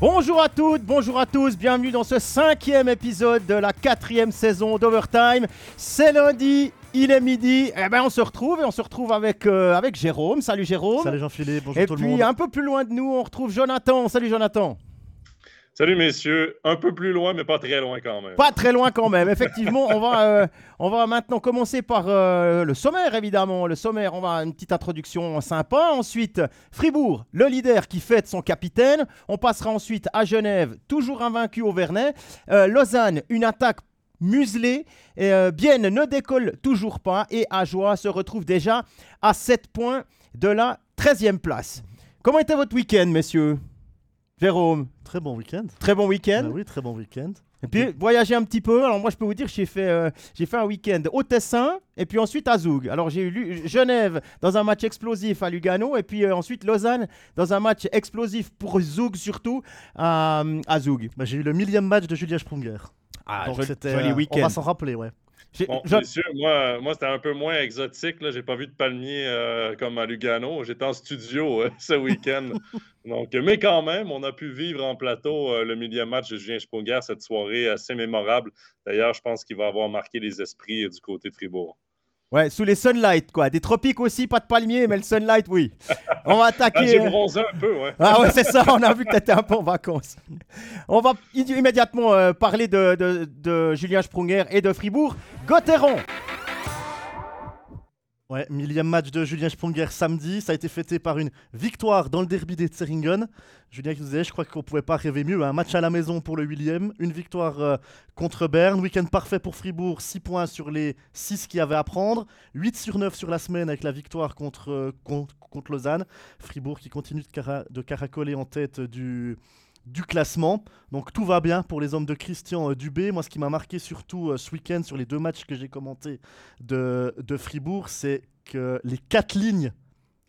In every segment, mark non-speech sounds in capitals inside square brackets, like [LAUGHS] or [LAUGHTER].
Bonjour à toutes, bonjour à tous, bienvenue dans ce cinquième épisode de la quatrième saison d'Overtime. C'est lundi, il est midi, et eh ben on se retrouve et on se retrouve avec, euh, avec Jérôme. Salut Jérôme. Salut Jean-Philippe, bonjour et tout le monde. Et puis un peu plus loin de nous, on retrouve Jonathan. Salut Jonathan. Salut messieurs, un peu plus loin, mais pas très loin quand même. Pas très loin quand même, effectivement. on, va, euh, on va maintenant commencer par euh, le sommaire, évidemment. Le sommaire, on va une petite introduction sympa. Ensuite, Fribourg, le leader qui fête son capitaine. On passera ensuite à Genève, toujours invaincu au Vernet. Euh, Lausanne, une attaque muselée. Et, Bienne ne décolle toujours pas. Et Ajoie se retrouve déjà à 7 points de la 13e place. Comment était votre week-end, messieurs? Jérôme Très bon week-end. Très bon week-end. Bah oui, très bon week-end. Et puis voyager un petit peu. Alors moi je peux vous dire j'ai fait euh, j'ai fait un week-end au Tessin et puis ensuite à Zoug. Alors j'ai eu Genève dans un match explosif à Lugano et puis euh, ensuite Lausanne dans un match explosif pour Zoug surtout à, à Zoug. Bah, j'ai eu le millième match de Julia Sprunger. Ah, Donc c'était joli week-end. On va s'en rappeler, ouais. Bon, moi, moi c'était un peu moins exotique. J'ai pas vu de palmier euh, comme à Lugano. J'étais en studio euh, [LAUGHS] ce week-end. [LAUGHS] Donc, mais quand même, on a pu vivre en plateau euh, le millième match de Julien Sponger cette soirée assez mémorable. D'ailleurs, je pense qu'il va avoir marqué les esprits du côté de Fribourg. Ouais, sous les sunlight, quoi. Des tropiques aussi, pas de palmiers, mais le sunlight, oui. On va attaquer. Ah, j'ai bronzé un peu, ouais. Ah ouais, c'est ça, on a vu que tu étais un peu en vacances. On va immédiatement euh, parler de, de, de, Julien Sprunger et de Fribourg. Gauthieron Ouais, millième match de Julien Sprunger samedi. Ça a été fêté par une victoire dans le derby des Tseringen. Julien qui nous disait, je crois qu'on ne pouvait pas rêver mieux. Un match à la maison pour le William, une victoire euh, contre Berne, week-end parfait pour Fribourg, 6 points sur les 6 qu'il y avait à prendre, 8 sur 9 sur la semaine avec la victoire contre, euh, contre, Lausanne. Fribourg qui continue de caracoler en tête du, du classement. Donc tout va bien pour les hommes de Christian euh, Dubé. Moi, ce qui m'a marqué surtout euh, ce week-end sur les deux matchs que j'ai commentés de, de Fribourg, c'est que les quatre lignes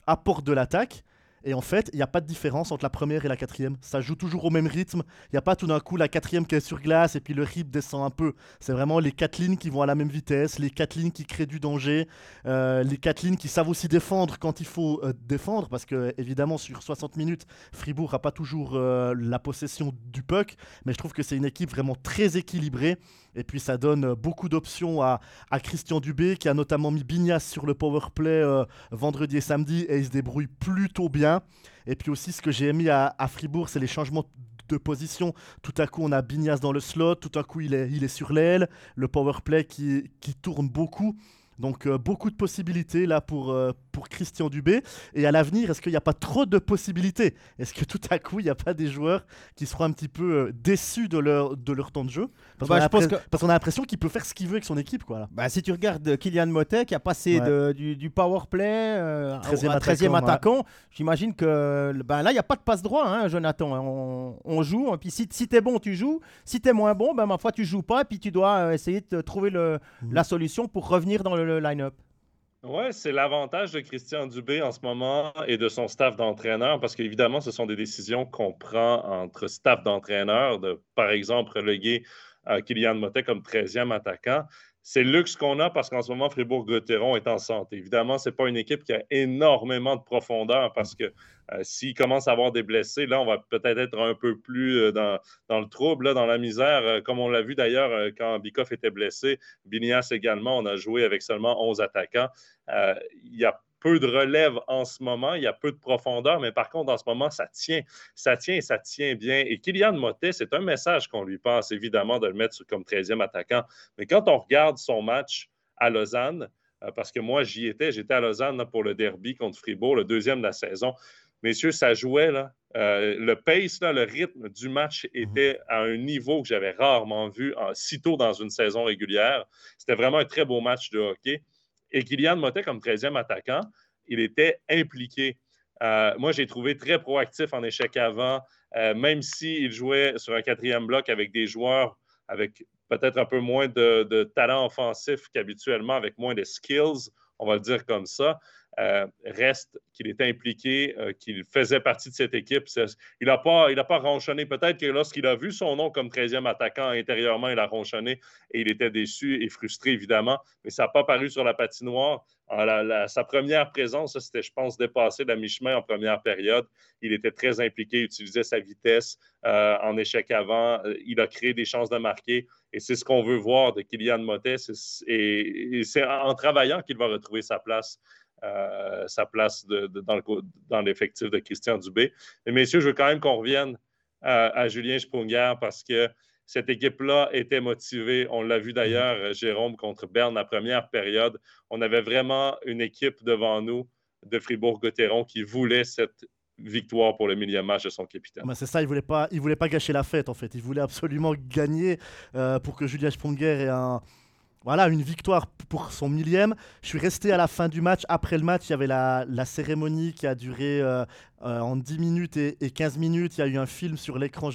apportent de l'attaque. Et en fait, il n'y a pas de différence entre la première et la quatrième. Ça joue toujours au même rythme. Il n'y a pas tout d'un coup la quatrième qui est sur glace et puis le rythme descend un peu. C'est vraiment les quatre lignes qui vont à la même vitesse, les quatre lignes qui créent du danger, euh, les quatre lignes qui savent aussi défendre quand il faut euh, défendre. Parce que, évidemment, sur 60 minutes, Fribourg n'a pas toujours euh, la possession du puck. Mais je trouve que c'est une équipe vraiment très équilibrée. Et puis ça donne beaucoup d'options à, Christian Dubé qui a notamment mis Bignas sur le power play vendredi et samedi et il se débrouille plutôt bien. Et puis aussi, ce que j'ai mis à, Fribourg, c'est les changements de position. Tout à coup, on a Bignas dans le slot, tout à coup, il est, il est sur l'aile, le power play qui, qui tourne beaucoup. Donc euh, beaucoup de possibilités là pour, euh, pour Christian Dubé. Et à l'avenir, est-ce qu'il n'y a pas trop de possibilités? Est-ce que tout à coup, il n'y a pas des joueurs qui seront un petit peu euh, déçus de leur, de leur temps de jeu? Parce bah, qu'on a, l'impression qu'il peut faire ce qu'il veut avec son équipe. Quoi, Bah, si tu regardes Kylian Motet qui a passé du, du, power play 13e attaquant, j'imagine que ben, là, il n'y a pas de passe droit, hein, Jonathan. On, on, joue, et puis si, si tu es bon, tu joues. Si tu es moins bon, ben, ma foi, tu joues pas, et puis tu dois essayer de trouver le, mmh. la solution pour revenir dans le line-up. Oui, c'est l'avantage de Christian Dubé en ce moment et de son staff d'entraîneur, parce qu'évidemment, ce sont des décisions qu'on prend entre staff d'entraîneur, de par exemple reléguer euh, Kylian Motet comme 13e attaquant c'est le luxe qu'on a parce qu'en ce moment, Fribourg-Gotteron est en santé. Évidemment, ce n'est pas une équipe qui a énormément de profondeur parce que euh, s'il commence à avoir des blessés, là, on va peut-être être un peu plus euh, dans, le trouble, dans la misère, euh, comme on l'a vu d'ailleurs quand Bikoff était blessé. Binias également, on a joué avec seulement 11 attaquants. Il y a peu de relève en ce moment, il y a peu de profondeur, mais par contre, en ce moment, ça tient. Ça tient et ça tient bien. Et Kylian Motet, c'est un message qu'on lui passe, évidemment, de le mettre comme 13e attaquant. Mais quand on regarde son match à Lausanne, euh, parce que moi, j'y étais, j'étais à Lausanne pour le derby contre Fribourg, le deuxième de la saison. Messieurs, ça jouait, là. Euh, le pace, le rythme du match mhm. était à un niveau que j'avais rarement vu si tôt dans une saison régulière. C'était vraiment un très beau match de hockey. Et Kylian Motet, comme 13e attaquant, il était impliqué. Euh, moi, j'ai trouvé très proactif en échec avant, euh, même s'il jouait sur un quatrième bloc avec des joueurs avec peut-être un peu moins de, talent offensif qu'habituellement, avec moins de skills, on va le dire comme ça. Euh, reste qu'il est impliqué, euh, qu'il faisait partie de cette équipe. Il n'a pas, pas ronchonné. Peut-être que lorsqu'il a vu son nom comme 13e attaquant intérieurement, il a ronchonné et il était déçu et frustré, évidemment, mais ça n'a pas paru sur la patinoire. sa première présence, c'était, je pense, dépassé la mi-chemin en première période. Il était très impliqué, il utilisait sa vitesse euh, en échec avant. Il a créé des chances de marquer. Et c'est ce qu'on veut voir de Kylian Motet. Et, c'est en travaillant qu'il va retrouver sa place. Euh, sa place dans l'effectif de Christian Dubé. Mais messieurs, je veux quand même qu'on revienne à, Julien Sprunger parce que cette équipe-là était motivée. On l'a vu d'ailleurs, euh, Jérôme, contre Berne, la première période. On avait vraiment une équipe devant nous de Fribourg-Gotteron qui voulait cette victoire pour le millième match de son capitaine. c'est ça, il voulait pas, voulait pas gâcher la fête en fait. Il voulait absolument gagner euh, pour que Julien Sprunger ait un, voilà, une victoire pour son millième. Je suis resté à la fin du match. Après le match, il y avait la, cérémonie qui a duré euh, euh, en 10 minutes et, 15 minutes. Il y a eu un film sur l'écran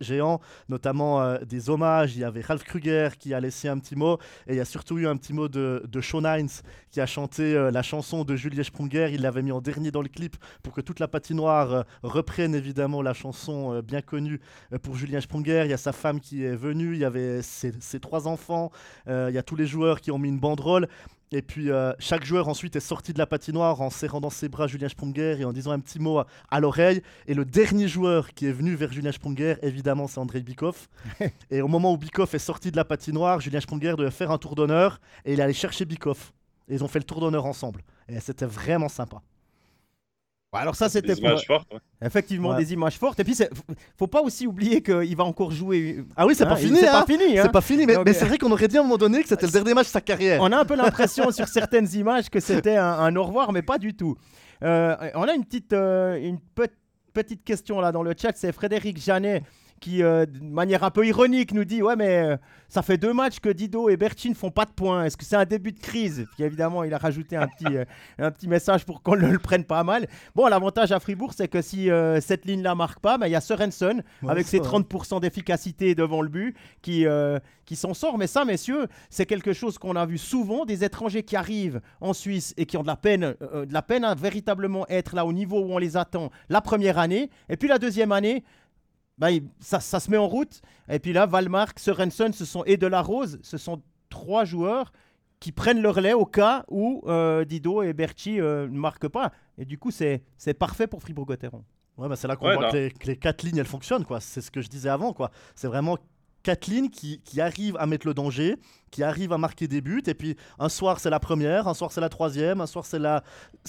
géant, notamment euh, des hommages. Il y avait Ralph Kruger qui a laissé un petit mot. Et il y a surtout eu un petit mot de, de Sean Hines qui a chanté la chanson de Julie Sprunger. Il l'avait mis en dernier dans le clip pour que toute la patinoire reprenne évidemment la chanson bien connue pour Julien Sprunger. Il y a sa femme qui est venue. Il y avait ses trois enfants il y a tous les joueurs qui ont mis une banderole. Et puis euh, chaque joueur ensuite est sorti de la patinoire en serrant dans ses bras Julien Sprunger et en disant un petit mot à, l'oreille. Et le dernier joueur qui est venu vers Julien Sprunger, évidemment, c'est André Bikoff. [LAUGHS] et au moment où Bikoff est sorti de la patinoire, Julien Sprunger devait faire un tour d'honneur et il est allé chercher Bikoff. Et ils ont fait le tour d'honneur ensemble. Et c'était vraiment sympa. Alors ça, c'était pour... fortes, Effectivement, des images fortes. Et puis, faut pas aussi oublier qu'il va encore jouer. Ah oui, c'est pas, hein, fini. C'est pas fini. Hein. C'est pas fini. Mais, c'est vrai qu'on aurait dit à un moment donné que c'était le dernier match de sa carrière. On a un peu l'impression sur certaines images que c'était un, au revoir, mais pas du tout. Euh, on a une petite, euh, une petite question là dans le chat. C'est Frédéric Janet qui, euh, de manière un peu ironique, nous dit Ouais, mais euh, ça fait deux matchs que Dido et Bertin ne font pas de points. Est-ce que c'est un début de crise? Puis évidemment, il a rajouté un petit, euh, un petit message pour qu'on ne le prenne pas mal. Bon, l'avantage à Fribourg, c'est que si cette ligne-là marque pas, il y a Sorensen avec ses 30% d'efficacité devant le but qui, qui s'en sort. Mais ça, messieurs, c'est quelque chose qu'on a vu souvent des étrangers qui arrivent en Suisse et qui ont de la peine, de la peine à véritablement être là au niveau où on les attend la première année. Et puis la deuxième année, bah, ça, ça, se met en route. Et puis là, Valmark, Sorensen ce sont, et Delarose, ce sont trois joueurs qui prennent leur lait au cas où euh, Dido et Berti euh, ne marquent pas. Et du coup, c'est parfait pour Fribourg-Gotteron. Ouais, bah c'est là qu'on voit que les, quatre lignes, elles fonctionnent. quoi. C'est ce que je disais avant. quoi. C'est vraiment quatre lignes qui, qui, arrivent à mettre le danger, qui arrivent à marquer des buts. Et puis un soir, c'est la première, un soir, c'est la troisième, un soir, c'est la,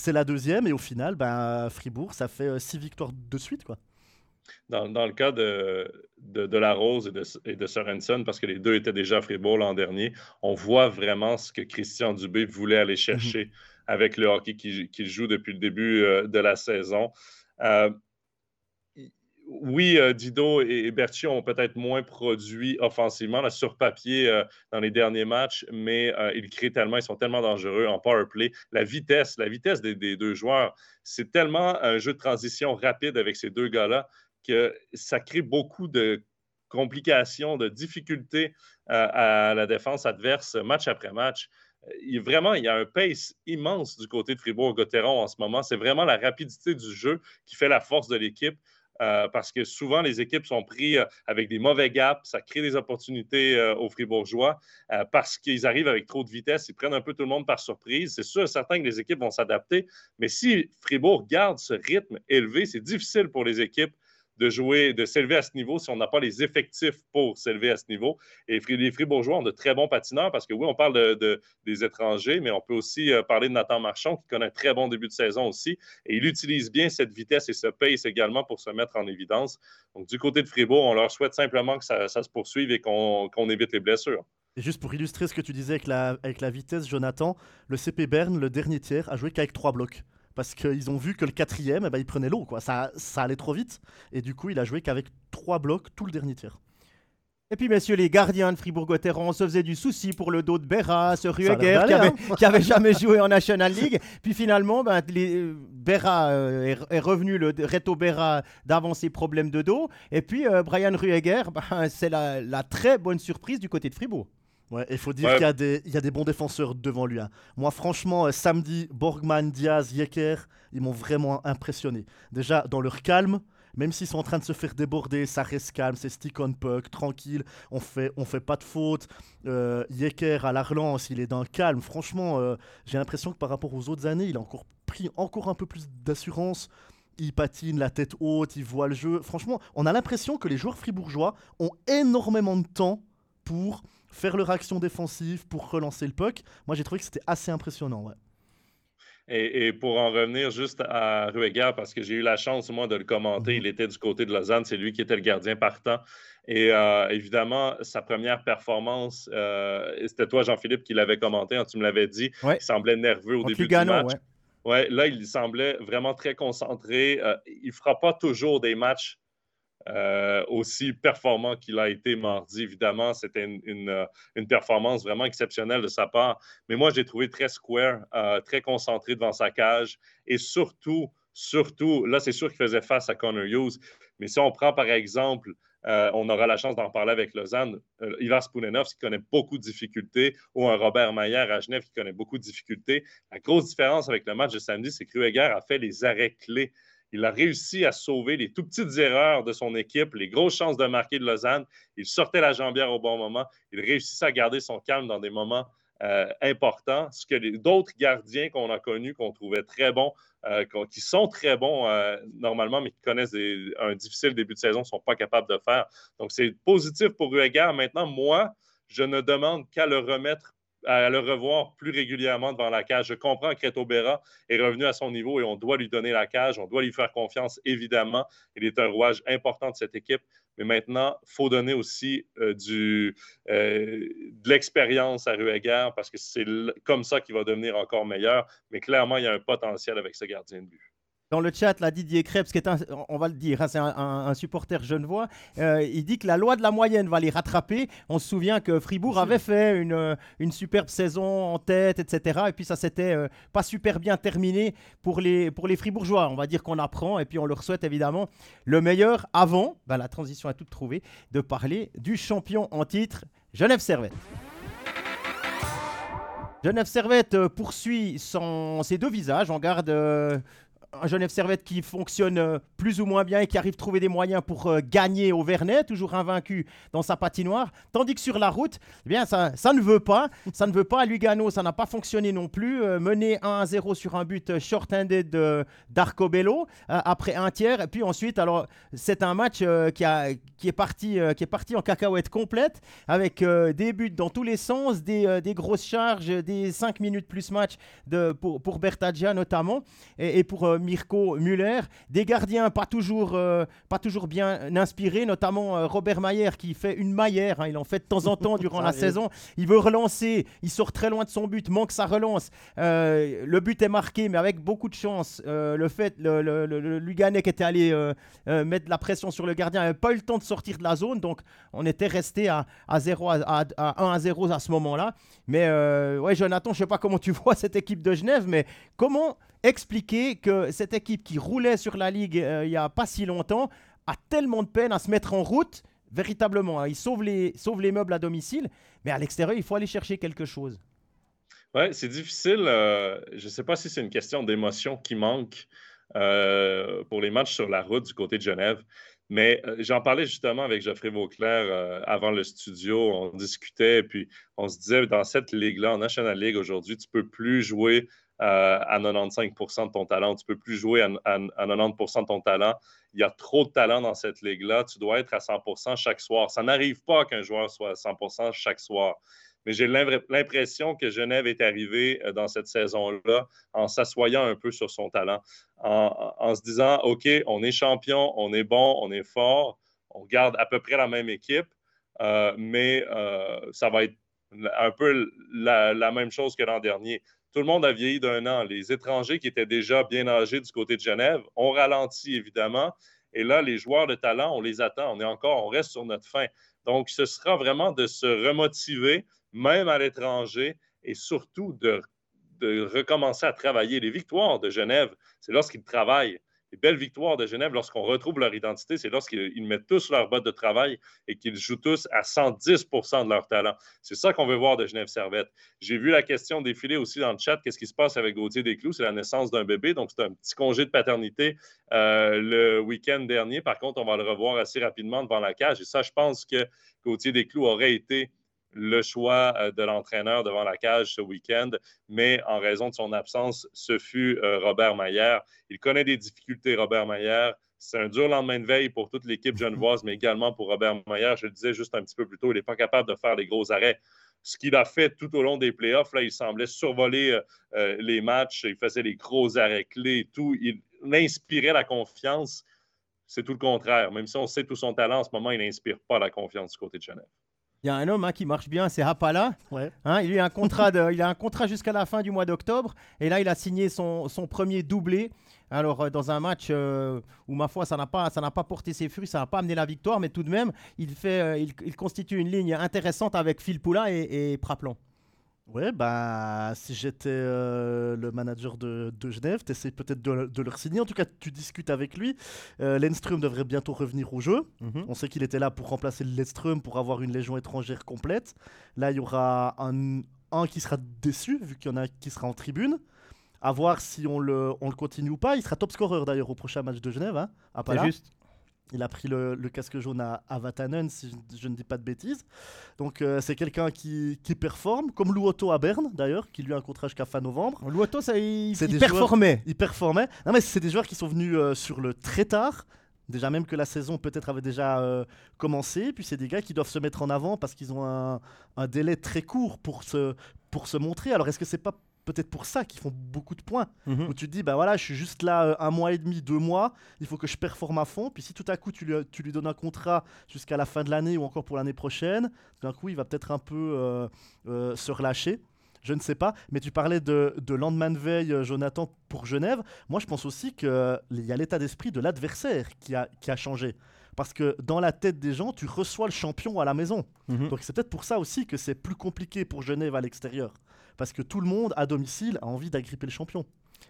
la deuxième. Et au final, ben, Fribourg, ça fait euh, six victoires de suite. quoi. Dans, le cas de, de, La Rose et de, et de Sorensen, parce que les deux étaient déjà à Fribourg l'an dernier, on voit vraiment ce que Christian Dubé voulait aller mhm. chercher avec le hockey qu'il joue depuis le début euh, de la saison. Euh, oui, euh, Dido et, Berti ont peut-être moins produit offensivement sur papier dans les derniers matchs, mais ils créent tellement, ils sont tellement dangereux en power play. La vitesse, la vitesse des, des deux joueurs, c'est tellement un jeu de transition rapide avec ces deux gars-là que ça crée beaucoup de complications, de difficultés euh, à la défense adverse match après match. Il, vraiment, il y a un pace immense du côté de Fribourg-Gotteron en ce moment. C'est vraiment la rapidité du jeu qui fait la force de l'équipe. Euh, parce que souvent, les équipes sont prises euh, avec des mauvais gaps, ça crée des opportunités aux Fribourgeois parce qu'ils arrivent avec trop de vitesse, ils prennent un peu tout le monde par surprise. C'est sûr, certain que les équipes vont s'adapter, mais si Fribourg garde ce rythme élevé, c'est difficile pour les équipes de jouer, de s'élever à ce niveau si on n'a pas les effectifs pour s'élever à ce niveau. Et les Fribourgeois ont de très bons patineurs parce que oui, on parle de, des étrangers, mais on peut aussi euh, parler de Nathan Marchand qui connaît un très bon début de saison aussi. Et il utilise bien cette vitesse et ce pace également pour se mettre en évidence. Donc, du côté de Fribourg, on leur souhaite simplement que ça, se poursuive et qu'on évite les blessures. Et juste pour illustrer ce que tu disais avec la, avec la vitesse, Jonathan, le CP Berne, le dernier tiers, a joué qu'avec trois blocs parce qu'ils ont vu que le quatrième, eh ben, il prenait l'eau, quoi. Ça, ça allait trop vite. Et du coup, il a joué qu'avec trois blocs tout le dernier tir. Et puis, messieurs, les gardiens de Fribourg-Gotteron se faisaient du souci pour le dos de Berra, ce Rueger qui, avait, hein. qui avait jamais joué en National League. Puis finalement, ben, les, Berra euh, est, revenu, le Reto Berra, d'avant ses problèmes de dos. Et puis, euh, Brian Rueger, ben, c'est la, la, très bonne surprise du côté de Fribourg. Ouais, il faut dire qu'il y, a des, y a des bons défenseurs devant lui. Hein. Moi, franchement, euh, samedi, Borgman, Diaz, Yecker, ils m'ont vraiment impressionné. Déjà, dans leur calme, même s'ils sont en train de se faire déborder, ça reste calme, c'est stick on puck, tranquille, on fait, on fait pas de faute. Euh, Yecker à la relance, il est d'un calme. Franchement, euh, j'ai l'impression que par rapport aux autres années, il a encore pris encore un peu plus d'assurance. Il patine la tête haute, il voit le jeu. Franchement, on a l'impression que les joueurs fribourgeois ont énormément de temps pour faire leur action défensive, pour relancer le puck. Moi, j'ai trouvé que c'était assez impressionnant. Ouais. Et, pour en revenir juste à Rueger, parce que j'ai eu la chance, moi, de le commenter, mhm. il était du côté de Lausanne, c'est lui qui était le gardien partant. Et euh, évidemment, sa première performance, euh, c'était toi, Jean-Philippe, qui l'avait commenté, hein, tu me l'avais dit, il semblait nerveux au début du match. Ouais. là, il semblait vraiment très concentré. Euh, il ne fera pas toujours des matchs euh, aussi performant qu'il a été mardi. Évidemment, c'était une, euh, performance vraiment exceptionnelle de sa part. Mais moi, j'ai trouvé très square, euh, très concentré devant sa cage. Et surtout, surtout, là, c'est sûr qu'il faisait face à Connor Hughes. Mais si on prend, par exemple, on aura la chance d'en parler avec Lausanne, Ivar Spounenov, qui connaît beaucoup de difficultés, ou un Robert Mayer à Genève qui connaît beaucoup de difficultés. La grosse différence avec le match de samedi, c'est que Krueger a fait les arrêts clés il a réussi à sauver les tout petites erreurs de son équipe, les grosses chances de marquer de Lausanne. Il sortait la jambière au bon moment. Il réussissait à garder son calme dans des moments euh, importants. Ce que d'autres gardiens qu'on a connus, qu'on trouvait très bons, euh, qui sont très bons euh, normalement, mais qui connaissent un difficile début de saison, ne sont pas capables de faire. Donc, c'est positif pour Rueger. Maintenant, moi, je ne demande qu'à le remettre à le revoir plus régulièrement devant la cage. Je comprends que Reto est revenu à son niveau et on doit lui donner la cage, on doit lui faire confiance, évidemment. Il est un rouage important de cette équipe. Mais maintenant, il faut donner aussi euh, euh, de l'expérience à Rueger parce que c'est comme ça qu'il va devenir encore meilleur. Mais clairement, il y a un potentiel avec ce gardien de but dans le chat, là, Didier Krebs, qui est un, on va le dire, hein, c'est un, supporter genevois, euh, il dit que la loi de la moyenne va les rattraper. On se souvient que Fribourg avait fait une, une superbe saison en tête, etc. Et puis ça s'était euh, pas super bien terminé pour les, pour les Fribourgeois. On va dire qu'on apprend et puis on leur souhaite évidemment le meilleur avant, ben, la transition a tout trouvé, de parler du champion en titre, Genève Servette. Genève Servette euh, poursuit son, ses deux visages. On garde un Genève Servette qui fonctionne euh, plus ou moins bien et qui arrive à trouver des moyens pour euh, gagner au Vernet, toujours invaincu dans sa patinoire. Tandis que sur la route, eh bien, ça, ça ne veut pas. Ça ne veut pas. À Lugano, ça n'a pas fonctionné non plus. Euh, mener 1-0 sur un but short-handed d'Arcobello après un tiers. Et puis ensuite, alors, c'est un match qui, a, qui, est parti, qui est parti en cacahuète complète avec des buts dans tous les sens, des, des grosses charges, des 5 minutes plus match de, pour, pour Bertaggia notamment et pour Mirko Muller. Des gardiens pas toujours, euh, pas toujours bien inspirés, notamment euh, Robert Mayer qui fait une Mayer. Hein. il en fait de temps en temps durant [LAUGHS] la saison. Il veut relancer, il sort très loin de son but, manque sa relance. Euh, le but est marqué, mais avec beaucoup de chance. le fait, le, le, Luganek qui était allé mettre la pression sur le gardien n'avait pas eu le temps de sortir de la zone, donc on était resté à, à, 0, à, 1 à 0 à ce moment-là. Mais ouais, Jonathan, je sais pas comment tu [LAUGHS] vois cette équipe de Genève, mais comment expliquer que cette équipe qui roulait sur la Ligue euh, il n'y a pas si longtemps a tellement de peine à se mettre en route, véritablement. Hein. Ils sauvent les, meubles à domicile, mais à l'extérieur, il faut aller chercher quelque chose. Oui, c'est difficile. Euh, je ne sais pas si c'est une question d'émotion qui manque euh, pour les matchs sur la route du côté de Genève. Mais j'en parlais justement avec Geoffrey Vauclair avant le studio. On discutait, puis on se disait dans cette ligue-là, en National League aujourd'hui, tu ne peux plus jouer euh, à 95% de ton talent. Tu ne peux plus jouer à, 90% de ton talent. Il y a trop de talent dans cette ligue-là. Tu dois être à 100% chaque soir. Ça n'arrive pas qu'un joueur soit à 100% chaque soir. Mais j'ai l'impression que Genève est arrivé euh, dans cette saison-là en s'assoyant un peu sur son talent, en, se disant, OK, on est champion, on est bon, on est fort, on garde à peu près la même équipe, euh, mais ça va être un peu la même chose que l'an dernier. Tout le monde a vieilli d'un an. Les étrangers qui étaient déjà bien âgés du côté de Genève ont ralenti, évidemment. Et là, les joueurs de talent, on les attend. On est encore, on reste sur notre fin. Donc, ce sera vraiment de se remotiver, même à l'étranger, et surtout de, recommencer à travailler. Les victoires de Genève, c'est lorsqu'ils travaillent. Les belles victoires de Genève, lorsqu'on retrouve leur identité, c'est lorsqu'ils mettent tous leur botte de travail et qu'ils jouent tous à 110% de leur talent. C'est ça qu'on veut voir de Genève Servette. J'ai vu la question défiler aussi dans le chat. Qu'est-ce qui se passe avec Gauthier Desclous? C'est la naissance d'un bébé. Donc, c'est un petit congé de paternité euh, le week-end dernier. Par contre, on va le revoir assez rapidement devant la cage. Et ça, je pense que Gauthier Desclous aurait été le choix euh, de l'entraîneur devant la cage ce week-end, mais en raison de son absence, ce fut euh, Robert Maillère. Il connaît des difficultés, Robert Maillère. C'est un dur lendemain de veille pour toute l'équipe genevoise, mais également pour Robert Maillère. Je le disais juste un petit peu plus tôt, il n'est pas capable de faire les gros arrêts. Ce qu'il a fait tout au long des playoffs, là, il semblait survoler euh, les matchs, il faisait les gros arrêts clés, tout. Il inspirait la confiance. C'est tout le contraire. Même si on sait tout son talent en ce moment, il n'inspire pas la confiance du côté de Genève. Il y a un homme hein, qui marche bien, c'est Hapala. Ouais. Hein, il, a un contrat [LAUGHS] il a un contrat jusqu'à la fin du mois d'octobre. Et là, il a signé son, son premier doublé. Alors, euh, dans un match euh, où, ma foi, ça n'a pas, ça pas porté ses fruits, ça n'a pas amené la victoire, mais tout de même, il, fait, euh, il, constitue une ligne intéressante avec Phil Poula et, et Praplon. Ouais, bah, si j'étais euh, le manager de, de Genève, tu essaies peut-être de, de, le signer. En tout cas, tu discutes avec lui. Euh, Lenström devrait bientôt revenir au jeu. Mhm. On sait qu'il était là pour remplacer Lenström, pour avoir une légion étrangère complète. Là, il y aura un, un qui sera déçu, vu qu'il y en a qui sera en tribune. À voir si on le, on le continue ou pas. Il sera top scorer d'ailleurs au prochain match de Genève. Hein, C'est juste. Il a pris le, casque jaune à, à, Vatanen, si je, ne dis pas de bêtises. Donc euh, c'est quelqu'un qui, qui, performe, comme Louoto à Berne d'ailleurs, qui lui a un contrat jusqu'à fin novembre. Louoto, ça, il, il performait. il performait. Non mais c'est des joueurs qui sont venus euh, sur le très tard. Déjà même que la saison peut-être avait déjà euh, commencé, puis c'est des gars qui doivent se mettre en avant parce qu'ils ont un, un, délai très court pour se, pour se montrer. Alors est-ce que c'est pas peut-être pour ça qu'ils font beaucoup de points. Mhm. Où tu te dis, bah voilà, je suis juste là euh, un mois et demi, deux mois, il faut que je performe à fond. Puis si tout à coup tu lui, tu lui donnes un contrat jusqu'à la fin de l'année ou encore pour l'année prochaine, d'un coup il va peut-être un peu euh, euh, se relâcher. Je ne sais pas, mais tu parlais de, de lendemain de veille, Jonathan, pour Genève. Moi, je pense aussi qu'il y a l'état d'esprit de l'adversaire qui a, qui a changé. Parce que dans la tête des gens, tu reçois le champion à la maison. Mhm. Donc c'est peut-être pour ça aussi que c'est plus compliqué pour Genève à l'extérieur parce que tout le monde à domicile a envie d'agripper le champion.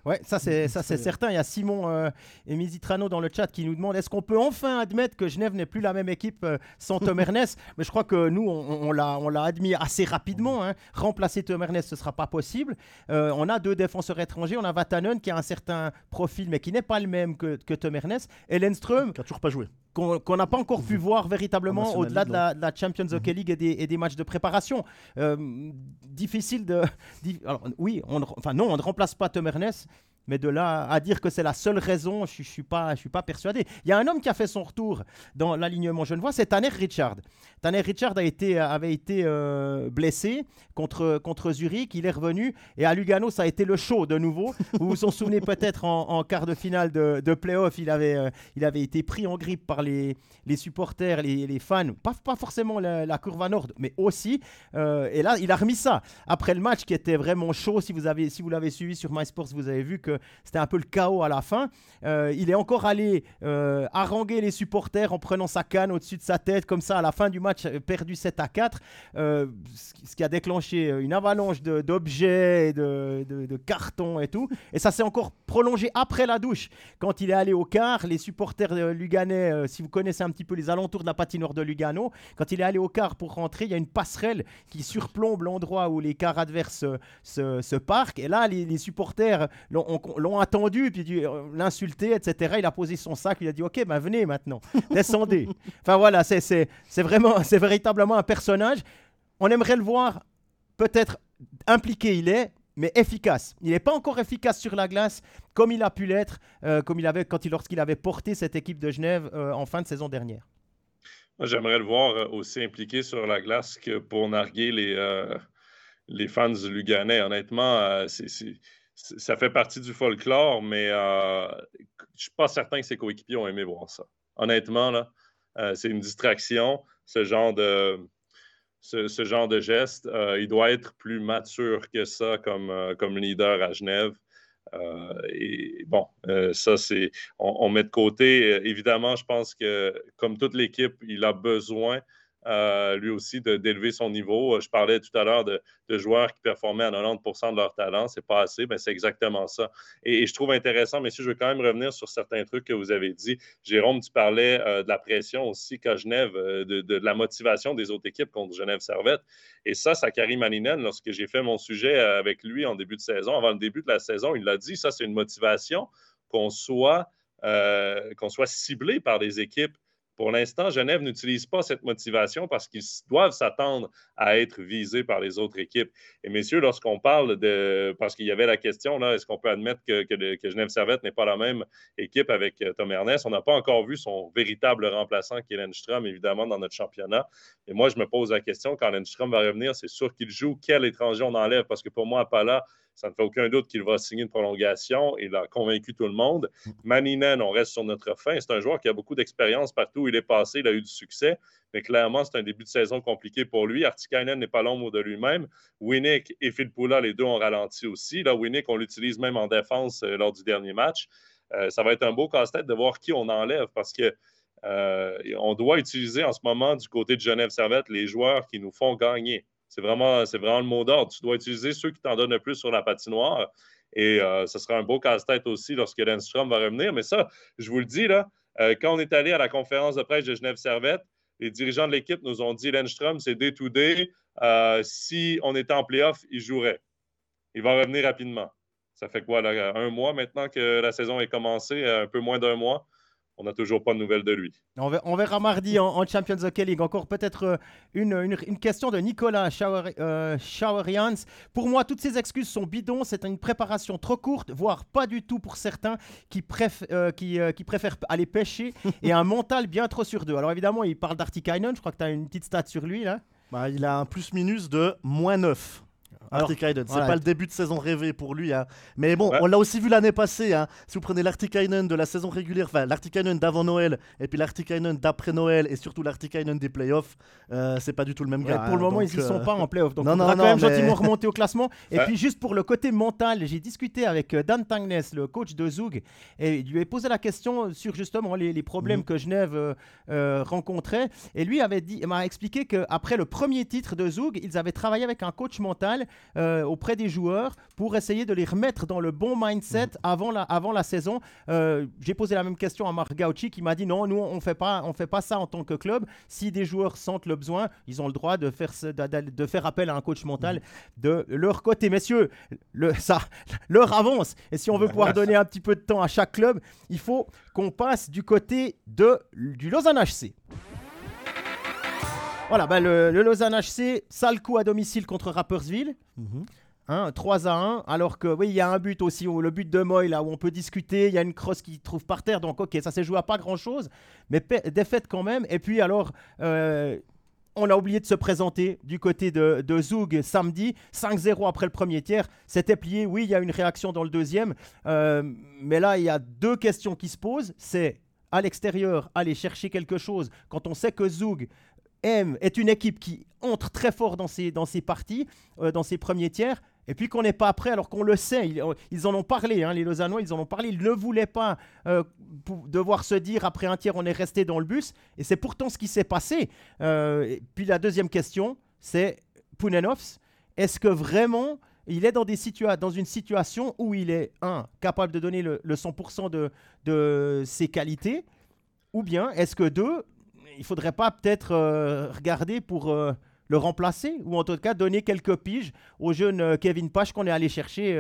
Ouais, ça c'est ça c'est certain. Il y a Simon euh, et Mizitrano dans le chat qui nous demandent est-ce qu'on peut enfin admettre que Genève n'est plus la même équipe euh, sans Tom [LAUGHS] Ernest? Mais je crois que nous on, l'a on l'a admis assez rapidement. Hein. Remplacer Tom Ernest ce sera pas possible. Euh, on a deux défenseurs étrangers. On a Vatanen qui a un certain profil mais qui n'est pas le même que, que Tom Ernest. Et Lenström qui a toujours pas joué qu'on n'a pas encore pu voir véritablement au-delà de, la, Champions Hockey. League et des, matchs de préparation. difficile de. alors, oui, on, enfin non, on ne remplace pas Tom Ernest, mais de là à dire que c'est la seule raison, je ne suis, pas, persuadé. Il y a un homme qui a fait son retour dans l'alignement genevois, c'est Tanner Richard. Tanner Richard avait été euh, blessé contre, Zurich, il est revenu, et à Lugano, ça a été le show de nouveau. vous vous en souvenez peut-être en, quart de finale de, de playoff, il avait, euh, été pris en grippe par les, supporters, les, fans, pas, forcément la, la à nord, mais aussi. Euh, et là, il a remis ça. Après le match qui était vraiment chaud, si vous l'avez suivi sur MySports, vous avez vu que c'était un peu le chaos à la fin. Euh, il est encore allé euh, haranguer les supporters en prenant sa canne au-dessus de sa tête, comme ça, à la fin du match, euh, perdu 7 à 4, ce qui a déclenché une avalanche d'objets, de, de, de, cartons et tout. Et ça s'est encore prolongé après la douche. Quand il est allé au quart, les supporters luganais, si vous connaissez un petit peu les alentours de la patinoire de Lugano, quand il est allé au quart pour rentrer, il y a une passerelle qui surplombe l'endroit où les cars adverses se, se, parquent. Et là, les, les supporters ont, l'ont attendu, puis euh, l'insulter, etc. Il a posé son sac, il a dit Ok, ben venez maintenant, [LAUGHS] descendez. enfin voilà, c'est vraiment, c'est véritablement un personnage. On aimerait le voir peut-être impliqué, il est, mais efficace. Il n'est pas encore efficace sur la glace comme il a pu l'être euh, comme il avait, quand il, lorsqu'il avait porté cette équipe de Genève euh, en fin de saison dernière. J'aimerais le voir aussi impliqué sur la glace que pour narguer les, les fans luganais. Honnêtement, c'est ça fait partie du folklore, mais euh, je suis pas certain que ses coéquipiers ont aimé voir ça. Honnêtement, là, euh, c'est une distraction, ce genre de, ce, genre de geste. Euh, il doit être plus mature que ça comme, comme leader à Genève. et bon, ça, c'est. On, met de côté. évidemment, je pense que, comme toute l'équipe, il a besoin euh, lui aussi, d'élever son niveau. Je parlais tout à l'heure de, joueurs qui performaient à 90% de leur talent. C'est pas assez, mais c'est exactement ça. Et, je trouve intéressant, messieurs, je veux quand même revenir sur certains trucs que vous avez dit. Jérôme, tu parlais euh, de la pression aussi qu'à Genève, euh, de, la motivation des autres équipes contre Genève Servette. Et ça, Sakari Maninen, lorsque j'ai fait mon sujet avec lui en début de saison, avant le début de la saison, il l'a dit, ça, c'est une motivation qu'on soit, soit ciblé par des équipes pour l'instant, Genève n'utilise pas cette motivation parce qu'ils doivent s'attendre à être visés par les autres équipes. Et messieurs, lorsqu'on parle de... Parce qu'il y avait la question, là, est-ce qu'on peut admettre que, Genève Servette n'est pas la même équipe avec euh, Tom Ernest? On n'a pas encore vu son véritable remplaçant, qui est Lenstrom, évidemment, dans notre championnat. Et moi, je me pose la question, quand Lenstrom va revenir, c'est sûr qu'il joue. Quel étranger on enlève? Parce que pour moi, là ça ne fait aucun doute qu'il va signer une prolongation. Il a convaincu tout le monde. Maninen, on reste sur notre fin. C'est un joueur qui a beaucoup d'expérience partout il est passé. Il a eu du succès. Mais clairement, c'est un début de saison compliqué pour lui. Artikainen n'est pas l'ombre de lui-même. Winnick et Philpoula, les deux ont ralenti aussi. Là, Winnick, on l'utilise même en défense euh, lors du dernier match. Euh, ça va être un beau casse-tête de voir qui on enlève parce que euh, on doit utiliser en ce moment du côté de Genève Servette les joueurs qui nous font gagner. C'est vraiment, vraiment le mot d'ordre. Tu dois utiliser ceux qui t'en donnent le plus sur la patinoire. Et euh, ce sera un beau casse-tête aussi lorsque Lenstrom va revenir. Mais ça, je vous le dis, euh, quand on est allé à la conférence de presse de Genève Servette, les dirigeants de l'équipe nous ont dit Lenstrom, c'est day-to-day. Euh, si on était en playoff, il jouerait. Il va revenir rapidement. Ça fait quoi, un mois maintenant que la saison est commencée, un peu moins d'un mois? On n'a toujours pas de nouvelles de lui. On verra, mardi en, Champions Hockey League. Encore peut-être euh, une, question de Nicolas euh, Schauerians. Pour moi, toutes ces excuses sont bidons. C'est une préparation trop courte, voire pas du tout pour certains qui, euh, qui, préfèrent aller pêcher et un mental bien trop sur deux. Alors évidemment, il parle d'Artikainen. Je crois que tu as une petite stat sur lui là. Bah, il a un plus-minus de moins 9. Arctic C'est pas le début de saison rêvé pour lui. Hein. Mais bon, on l'a aussi vu l'année passée. Hein. Si vous prenez l'Artikainen de la saison régulière, enfin l'Artikainen d'avant Noël, et puis l'Artikainen d'après Noël, et surtout l'Artikainen des playoffs, euh, c'est pas du tout le même gars. pour le hein. moment, ils y sont euh, pas en playoffs. Donc, on va quand même gentiment remonter au classement. [LAUGHS] Et puis, juste pour le côté mental, j'ai discuté avec euh, Dan Tangnes, le coach de Zug, et il lui ai posé la question sur justement les, problèmes mhm. que Genève rencontrait. Et lui avait dit, m'a expliqué qu'après le premier titre de Zug, ils avaient travaillé avec un coach mental euh, auprès des joueurs pour essayer de les remettre dans le bon mindset mhm. avant, la, avant la saison. Euh, j'ai posé la même question à Marc Gauchi qui m'a dit non, nous on fait pas, on fait pas ça en tant que club. Si des joueurs sentent le besoin, ils ont le droit de faire, de, faire appel à un coach mental mhm. de leur côté. Messieurs, le, ça, l'heure avance. Et si on veut pouvoir [LAUGHS] donner un petit peu de temps à chaque club, il faut qu'on passe du côté de, du Lausanne HC. Voilà, bah, le, Lausanne HC, sale coup à domicile contre Rappersville. 3 mhm. à 1, alors que oui, il y a un but aussi, le but de Moy, là où on peut discuter, il y a une crosse qui trouve par terre, donc ok, ça s'est joué à pas grand chose, mais défaite quand même. Et puis alors, euh, on a oublié de se présenter du côté de, de Zoug samedi, 5-0 après le premier tiers, c'était plié, oui, il y a une réaction dans le deuxième, euh, mais là, il y a deux questions qui se posent, c'est à l'extérieur, aller chercher quelque chose, quand on sait que Zoug est une équipe qui entre très fort dans ses, dans parties, euh, dans ses premiers tiers, et puis qu'on n'est pas prêt alors qu'on le sait. Ils, en ont parlé, hein, les Lausannois, ils en ont parlé. Ils ne voulaient pas euh, devoir se dire après un tiers, on est resté dans le bus. Et c'est pourtant ce qui s'est passé. Euh, puis la deuxième question, c'est Pounenovs. Est-ce que vraiment il est dans, des dans une situation où il est, un, capable de donner le, 100% de, de ses qualités, ou bien est-ce que, deux, il faudrait pas peut-être euh, regarder pour euh, le remplacer ou en tout cas donner quelques piges au jeune euh, Kevin Pache qu'on est allé chercher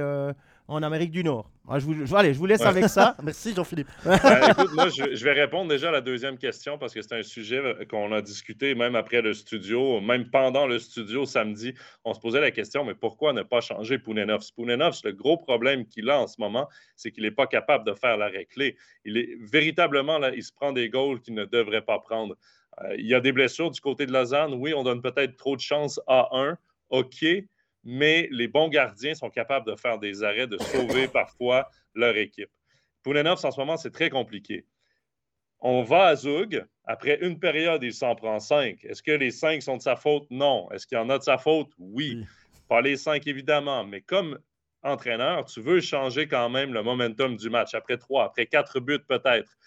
en Amérique du Nord. Ah, je, vous, allez, je vous laisse avec ça. [LAUGHS] Merci Jean-Philippe. [LAUGHS] écoute, moi, je, vais répondre déjà à la deuxième question parce que c'est un sujet qu'on a discuté même après le studio, même pendant le studio samedi. On se posait la question, mais pourquoi ne pas changer Pounenovs? Pounenovs, le gros problème qu'il a en ce moment, c'est qu'il n'est pas capable de faire l'arrêt clé. Il est véritablement, là, il se prend des goals qu'il ne devrait pas prendre. Euh, il y a des blessures du côté de Lausanne. Oui, on donne peut-être trop de chance à un. OK, mais les bons gardiens sont capables de faire des arrêts, de sauver [LAUGHS] parfois leur équipe. Poulenovs, en ce moment, c'est très compliqué. On va à Zug. Après une période, il s'en prend cinq. Est-ce que les cinq sont de sa faute? Non. Est-ce qu'il y en a de sa faute? Oui. Pas les cinq, évidemment. Mais comme entraîneur, tu veux changer quand même le momentum du match. Après trois, après quatre buts peut-être.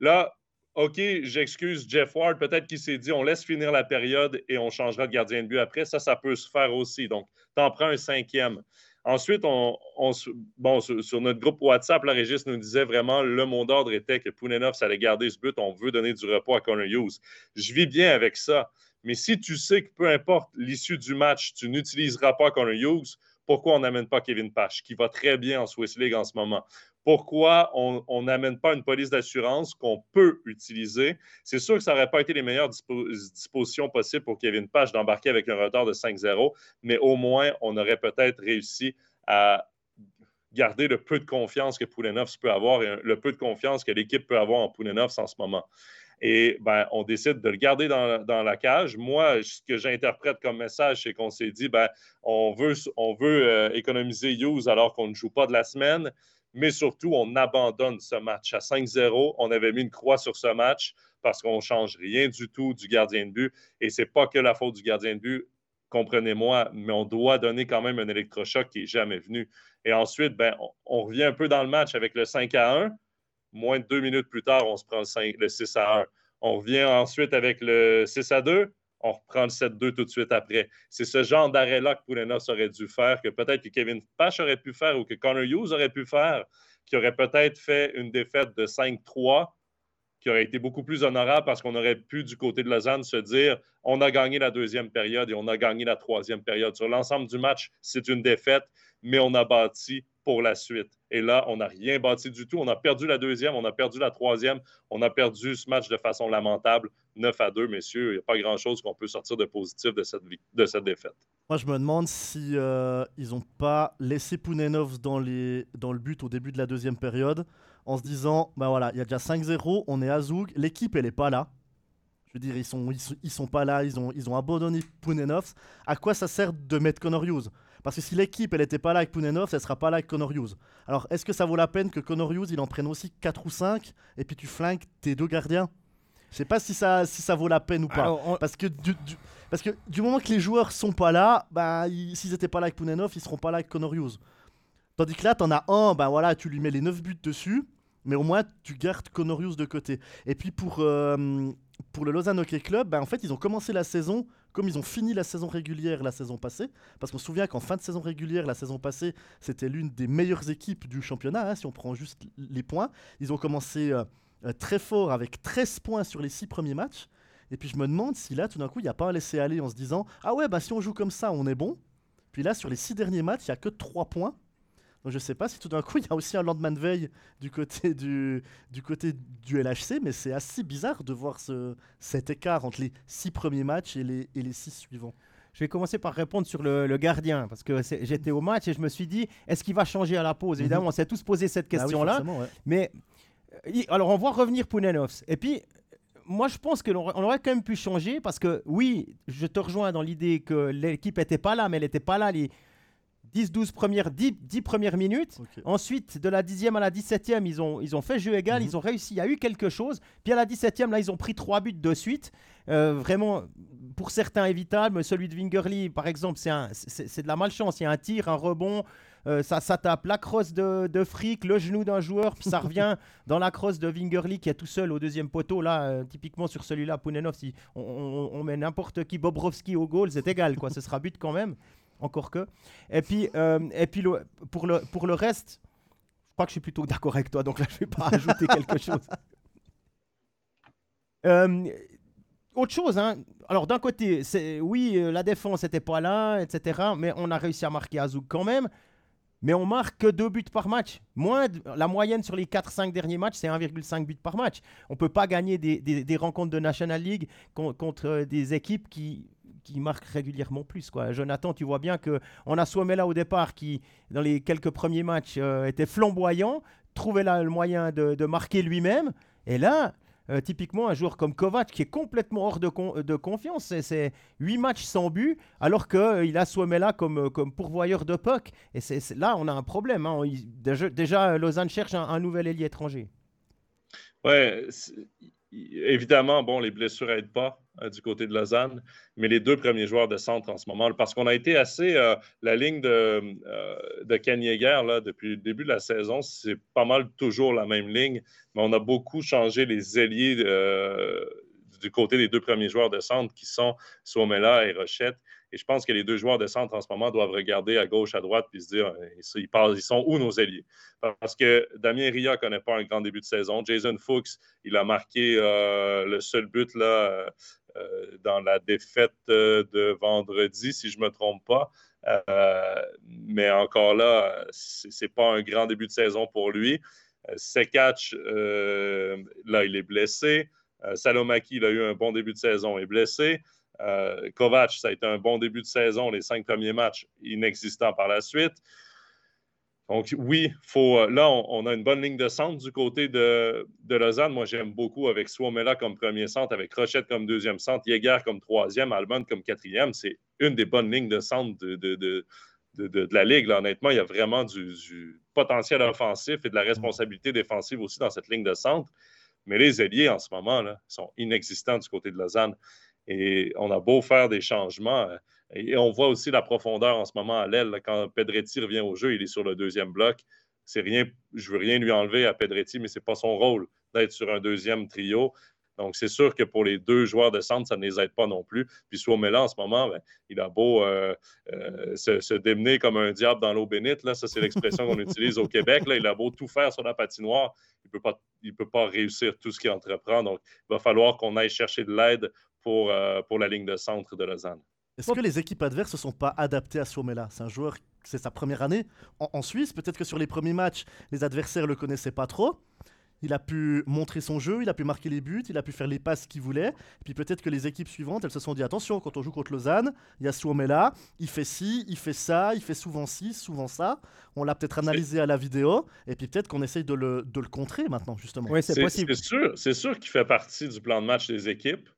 Là, OK, j'excuse Jeff Ward, peut-être qu'il s'est dit on laisse finir la période et on changera de gardien de but après. Ça, ça peut se faire aussi. Donc, t'en prends un cinquième. Ensuite, sur, notre groupe WhatsApp, la Régis nous disait vraiment le mot d'ordre était que Pounenov, ça allait garder ce but. On veut donner du repos à Connor Hughes. Je vis bien avec ça. Mais si tu sais que peu importe l'issue du match, tu n'utiliseras pas Connor Hughes, pourquoi on n'amène pas Kevin Pache, qui va très bien en Swiss League en ce moment? Pourquoi on n'amène pas une police d'assurance qu'on peut utiliser? C'est sûr que ça n'aurait pas été les meilleures dispositions possibles pour Kevin Pache d'embarquer avec un retard de 5-0, mais au moins, on aurait peut-être réussi à garder le peu de confiance que Poulenovs peut avoir et le peu de confiance que l'équipe peut avoir en Poulenovs en ce moment. Et ben, on décide de le garder dans, la cage. Moi, ce que j'interprète comme message, c'est qu'on s'est dit, ben, on veut, on veut euh, économiser Hughes alors qu'on ne joue pas de la semaine, mais surtout, on abandonne ce match à 5-0. On avait mis une croix sur ce match parce qu'on ne change rien du tout du gardien de but. Et ce n'est pas que la faute du gardien de but, comprenez-moi, mais on doit donner quand même un électrochoc qui n'est jamais venu. Et ensuite, ben, on, revient un peu dans le match avec le 5 à 1 moins de deux minutes plus tard, on se prend le, 6 à 1. On revient ensuite avec le 6 à 2, on reprend le 7-2 tout de suite après. C'est ce genre d'arrêt-là que Poulenos aurait dû faire, que peut-être que Kevin Pache aurait pu faire ou que Connor Hughes aurait pu faire, qui aurait peut-être fait une défaite de 5-3 qui aurait été beaucoup plus honorable parce qu'on aurait pu, du côté de Lausanne, se dire on a gagné la deuxième période et on a gagné la troisième période. Sur l'ensemble du match, c'est une défaite, mais on a bâti pour la suite. Et là, on n'a rien bâti du tout. On a perdu la deuxième, on a perdu la troisième, on a perdu ce match de façon lamentable. 9 à 2, messieurs. Il n'y a pas grand-chose qu'on peut sortir de positif de cette, de cette défaite. Moi, je me demande si euh, ils n'ont pas laissé Pounenov dans, dans le but au début de la deuxième période en se disant, ben voilà, il y a déjà 5-0, on est à Zoug, l'équipe, elle n'est pas là. Je veux dire, ils sont, ils sont, pas là, ils ont, ils ont abandonné Pounenov. À quoi ça sert de mettre Connor Hughes? Parce que si l'équipe, elle n'était pas là avec Pounenov, elle ne sera pas là avec Connor Hughes. Alors, est-ce que ça vaut la peine que Connor Hughes, il en prenne aussi 4 ou 5 et puis tu flingues tes deux gardiens? Je sais pas si ça, si ça vaut la peine ou pas. Parce que du, parce que du moment que les joueurs sont pas là, bah, s'ils n'étaient pas là avec Pounenov, ils seront pas là avec Connor Hughes. Tandis que là, tu en as un, ben voilà, tu lui mets les 9 buts dessus, mais au moins tu gardes Connor Hughes de côté. Et puis pour, euh, pour le Lausanne Hockey Club, ben en fait, ils ont commencé la saison comme ils ont fini la saison régulière la saison passée, parce qu'on se souvient qu'en fin de saison régulière, la saison passée, c'était l'une des meilleures équipes du championnat, hein, si on prend juste les points. Ils ont commencé euh, euh, très fort avec 13 points sur les 6 premiers matchs. Et puis je me demande si là, tout d'un coup, il n'y a pas un laisser-aller en se disant Ah ouais, bah si on joue comme ça, on est bon. Puis là, sur les 6 derniers matchs, il n'y a que 3 points. Donc je sais pas si tout d'un coup il y a aussi un lendemain de veille du côté du, du, côté du LHC, mais c'est assez bizarre de voir ce, cet écart entre les six premiers matchs et les, et les six suivants. Je vais commencer par répondre sur le, gardien, parce que j'étais au match et je me suis dit, est-ce qu'il va changer à la pause? Mhm. Évidemment, on s'est tous posé cette bah question-là. Mais euh, alors, on va revenir Pounenovs. Et puis, moi, je pense qu'on aurait quand même pu changer, parce que oui, je te rejoins dans l'idée que l'équipe n'était pas là, mais elle n'était pas là les 10-12 premières, 10, premières minutes. Ensuite, de la 10e à la 17e, ils ont, ils ont fait jeu égal, mhm. ils ont réussi, il y a eu quelque chose. Puis à la 17e, là, ils ont pris trois buts de suite. Euh, vraiment, pour certains évitables. Celui de Wingerly, par exemple, c'est de la malchance. Il y a un tir, un rebond. Euh, ça, ça tape la crosse de, de Frick, le genou d'un joueur, puis ça revient [LAUGHS] dans la crosse de Wingerly qui est tout seul au deuxième poteau. Là, euh, typiquement sur celui-là, Pounenov, si on, on met n'importe qui, Bobrovski au goal, c'est égal, quoi. Ce sera but quand même encore que. Et puis, euh, et puis pour, le, pour le reste, je crois que je suis plutôt d'accord avec toi, donc là, je ne vais pas [LAUGHS] ajouter quelque chose. Euh, autre chose, hein. alors d'un côté, oui, euh, la défense n'était pas là, etc., mais on a réussi à marquer Azouk quand même. Mais on marque que deux buts par match. La moyenne sur les 4-5 derniers matchs, c'est 1,5 but par match. On ne peut pas gagner des, rencontres de National League contre des équipes qui qui marque régulièrement plus. Quoi. Jonathan, tu vois bien qu'on a Suomela au départ qui, dans les quelques premiers matchs, euh, était flamboyant, trouvait là le moyen de, marquer lui-même. Et là, euh, typiquement, un joueur comme Kovac qui est complètement hors de, confiance. C'est 8 matchs sans but, alors qu'il euh, a Suomela comme, comme pourvoyeur de puck. Et c'est là, on a un problème. Hein. déjà, Lausanne cherche un, nouvel ailier étranger. Ouais, évidemment, bon, les blessures n'aident pas. Euh, du côté de Lausanne, mais les deux premiers joueurs de centre en ce moment, parce qu'on a été assez. Euh, la ligne de, euh, de depuis le début de la saison, c'est pas mal toujours la même ligne, mais on a beaucoup changé les ailiers du côté des deux premiers joueurs de centre qui sont Suomela et Rochette. Et je pense que les deux joueurs de centre en ce moment doivent regarder à gauche, à droite, puis se dire ils, sont où nos alliés Parce que Damien Ria ne connaît pas un grand début de saison. Jason Fuchs, il a marqué le seul but là, euh, dans la défaite euh, de vendredi, si je ne me trompe pas. Euh, mais encore là, ce n'est pas un grand début de saison pour lui. Sekach, là, il est blessé. Salomaki, il a eu un bon début de saison, est blessé. Kovac, ça a été un bon début de saison, les cinq premiers matchs inexistants par la suite. Donc, oui, faut, euh, là, on, a une bonne ligne de centre du côté de, Lausanne. Moi, j'aime beaucoup avec Suomela comme premier centre, avec Rochette comme deuxième centre, Yeager comme troisième, Albon comme quatrième. C'est une des bonnes lignes de centre de, la Ligue. Honnêtement, il y a vraiment du, potentiel offensif et de la responsabilité défensive aussi dans cette ligne de centre. Mais les ailiers, en ce moment, là, sont inexistants du côté de Lausanne. Et on a beau faire des changements. Euh, et on voit aussi la profondeur en ce moment à l'aile. Quand Pedretti revient au jeu, il est sur le deuxième bloc. Rien, je veux rien lui enlever à Pedretti, mais ce n'est pas son rôle d'être sur un deuxième trio. Donc, c'est sûr que pour les deux joueurs de centre, ça ne les aide pas non plus. Puis Suomela, en ce moment, ben, il a beau euh, euh, se, démener comme un diable dans l'eau bénite. Là. Ça, c'est l'expression qu'on utilise au Québec. Là. Il a beau tout faire sur la patinoire, il ne peut, peut pas réussir tout ce qu'il entreprend. Donc, il va falloir qu'on aille chercher de l'aide pour, euh, pour la ligne de centre de Lausanne. Est-ce que les équipes adverses ne se sont pas adaptées à Suomela C'est un joueur, c'est sa première année en, Suisse. Peut-être que sur les premiers matchs, les adversaires ne le connaissaient pas trop. Il a pu montrer son jeu, il a pu marquer les buts, il a pu faire les passes qu'il voulait. Et puis peut-être que les équipes suivantes, elles se sont dit attention, quand on joue contre Lausanne, il y a Suomela, il fait ci, il fait ça, il fait souvent ci, souvent ça. On l'a peut-être analysé à la vidéo, et puis peut-être qu'on essaye de le, de le contrer maintenant, justement. Oui, c'est possible. C'est sûr, sûr qu'il fait partie du plan de match des équipes.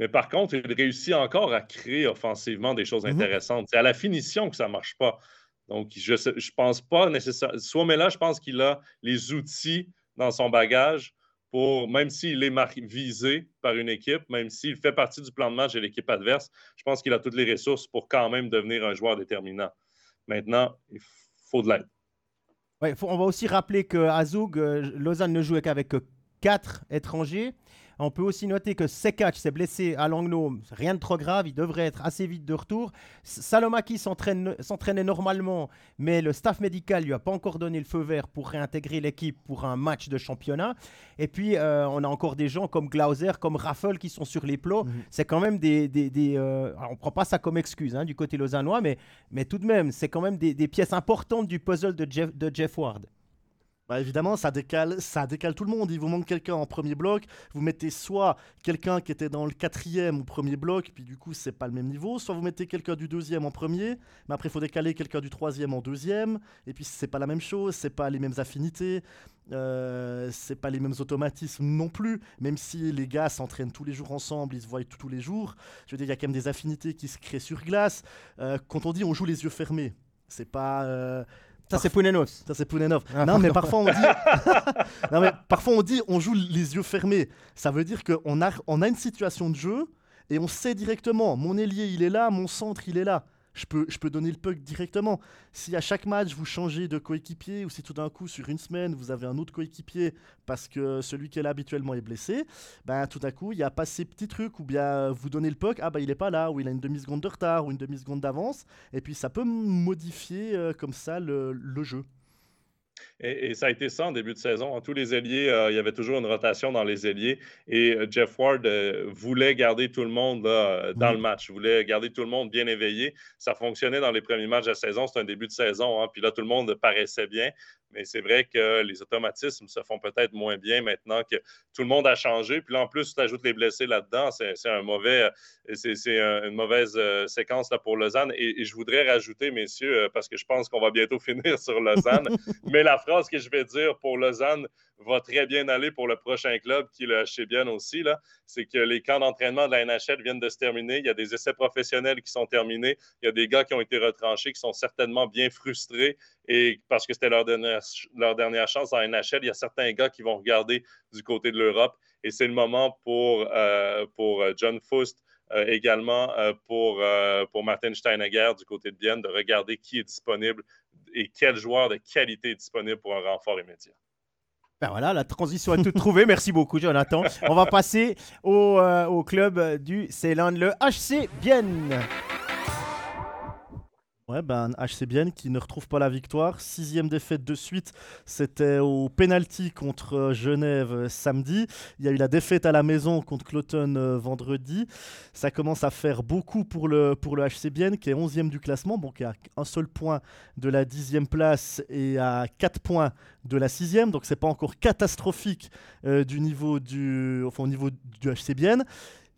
Mais par contre, il réussit encore à créer offensivement des choses mhm. intéressantes. C'est à la finition que ça ne marche pas. Donc, je ne pense pas nécessairement. là, je pense qu'il a les outils dans son bagage pour, même s'il est visé par une équipe, même s'il fait partie du plan de match de l'équipe adverse, je pense qu'il a toutes les ressources pour quand même devenir un joueur déterminant. Maintenant, il faut de l'aide. Ouais, on va aussi rappeler que Azug, euh, Lausanne ne jouait qu'avec quatre étrangers. On peut aussi noter que Sekach s'est blessé à Langnau, rien de trop grave, il devrait être assez vite de retour. Salomaki s'entraînait normalement, mais le staff médical lui a pas encore donné le feu vert pour réintégrer l'équipe pour un match de championnat. Et puis euh, on a encore des gens comme Glauser, comme Raffel qui sont sur les plots. Mhm. C'est quand même des, des, euh, on prend pas ça comme excuse hein, du côté lausannois, mais, mais tout de même, c'est quand même des, pièces importantes du puzzle de Jeff, de Jeff Ward. Bah évidemment, ça décale, ça décale tout le monde. Il vous manque quelqu'un en premier bloc. Vous mettez soit quelqu'un qui était dans le quatrième ou premier bloc, puis du coup, c'est pas le même niveau. Soit vous mettez quelqu'un du deuxième en premier, mais après, il faut décaler quelqu'un du troisième en deuxième. Et puis, c'est pas la même chose, c'est pas les mêmes affinités. Euh, c'est pas les mêmes automatismes non plus, même si les gars s'entraînent tous les jours ensemble, ils se voient tous les jours. Je veux dire, il y a quand même des affinités qui se créent sur glace. Euh, quand on dit on joue les yeux fermés, c'est pas. Euh, ça, c'est Pounenos. Ça, c'est Pounenos. Ah, non, mais parfois on dit. [LAUGHS] non, mais parfois on dit on joue les yeux fermés. Ça veut dire qu'on a, on a une situation de jeu et on sait directement mon ailier, il est là, mon centre, il est là je peux, je peux donner le puck directement. Si à chaque match vous changez de coéquipier ou si tout d'un coup sur une semaine vous avez un autre coéquipier parce que celui qui est là habituellement est blessé, ben tout d'un coup il n'y a pas ces petits trucs ou bien vous donnez le puck, ah ben il n'est pas là ou il a une demi-seconde de retard ou une demi-seconde d'avance et puis ça peut modifier euh, comme ça le, le jeu. Et, ça a été ça en début de saison. En tous les ailiers, euh, il y avait toujours une rotation dans les ailiers. Et euh, Jeff Ward euh, voulait garder tout le monde dans le match, voulait garder tout le monde bien éveillé. Ça fonctionnait dans les premiers matchs de la saison. C'était un début de saison. Hein. Puis là, tout le monde paraissait bien. Mais c'est vrai que les automatismes se font peut-être moins bien maintenant que tout le monde a changé. Puis là, en plus, tu ajoutes les blessés là-dedans. C'est un mauvais, c'est une mauvaise séquence là, pour Lausanne. Et, et, je voudrais rajouter, messieurs, parce que je pense qu'on va bientôt [LAUGHS] finir sur Lausanne. [LAUGHS] mais la phrase que je vais dire pour Lausanne va très bien aller pour le prochain club qui le HC Bien aussi. C'est que les camps d'entraînement de la NHL viennent de se terminer. Il y a des essais professionnels qui sont terminés. Il y a des gars qui ont été retranchés qui sont certainement bien frustrés et parce que c'était leur dernière, leur dernière chance en NHL. Il y a certains gars qui vont regarder du côté de l'Europe et c'est le moment pour, euh, pour John Fust euh, également euh, pour, euh, pour Martin Steinegger du côté de Bienne de regarder qui est disponible et quel joueur de qualité est disponible pour un renfort immédiat. Ben voilà, la transition est toute trouvée. Merci beaucoup, Jonathan. On va passer au, au club du Ceylan, le HC Bienne. Ouais, ben, HC Bienne qui ne retrouve pas la victoire. Sixième défaite de suite, c'était au penalty contre euh, Genève euh, samedi. Il y a eu la défaite à la maison contre Cloton euh, vendredi. Ça commence à faire beaucoup pour le, pour le HC Bienne qui est onzième du classement, bon, qui a un seul point de la dixième place et à quatre points de la sixième. Donc c'est pas encore catastrophique du niveau du, au niveau du HC Bienne.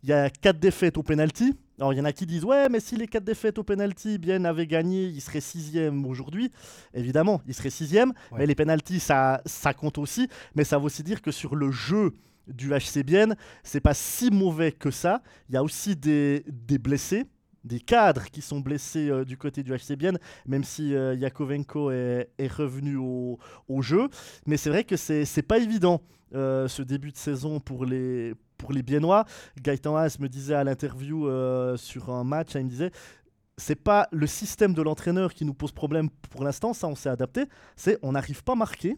Il y a quatre défaites au penalty. Alors, il y en a qui disent Ouais, mais si les quatre défaites au penalty, bien avaient gagné, il serait sixième aujourd'hui. Évidemment, il serait sixième. Mais les penalties, ça, ça compte aussi. Mais ça veut aussi dire que sur le jeu du HC Bienne, c'est pas si mauvais que ça. Il y a aussi des, des blessés des cadres qui sont blessés euh, du côté du HC Bienne, même si euh, Yakovenko est, est, revenu au, au jeu. Mais c'est vrai que c'est pas évident euh, ce début de saison pour les, pour les Biennois. Gaëtan Haas me disait à l'interview euh, sur un match, hein, il me disait c'est pas le système de l'entraîneur qui nous pose problème pour l'instant, ça on s'est adapté, c'est on n'arrive pas à marquer.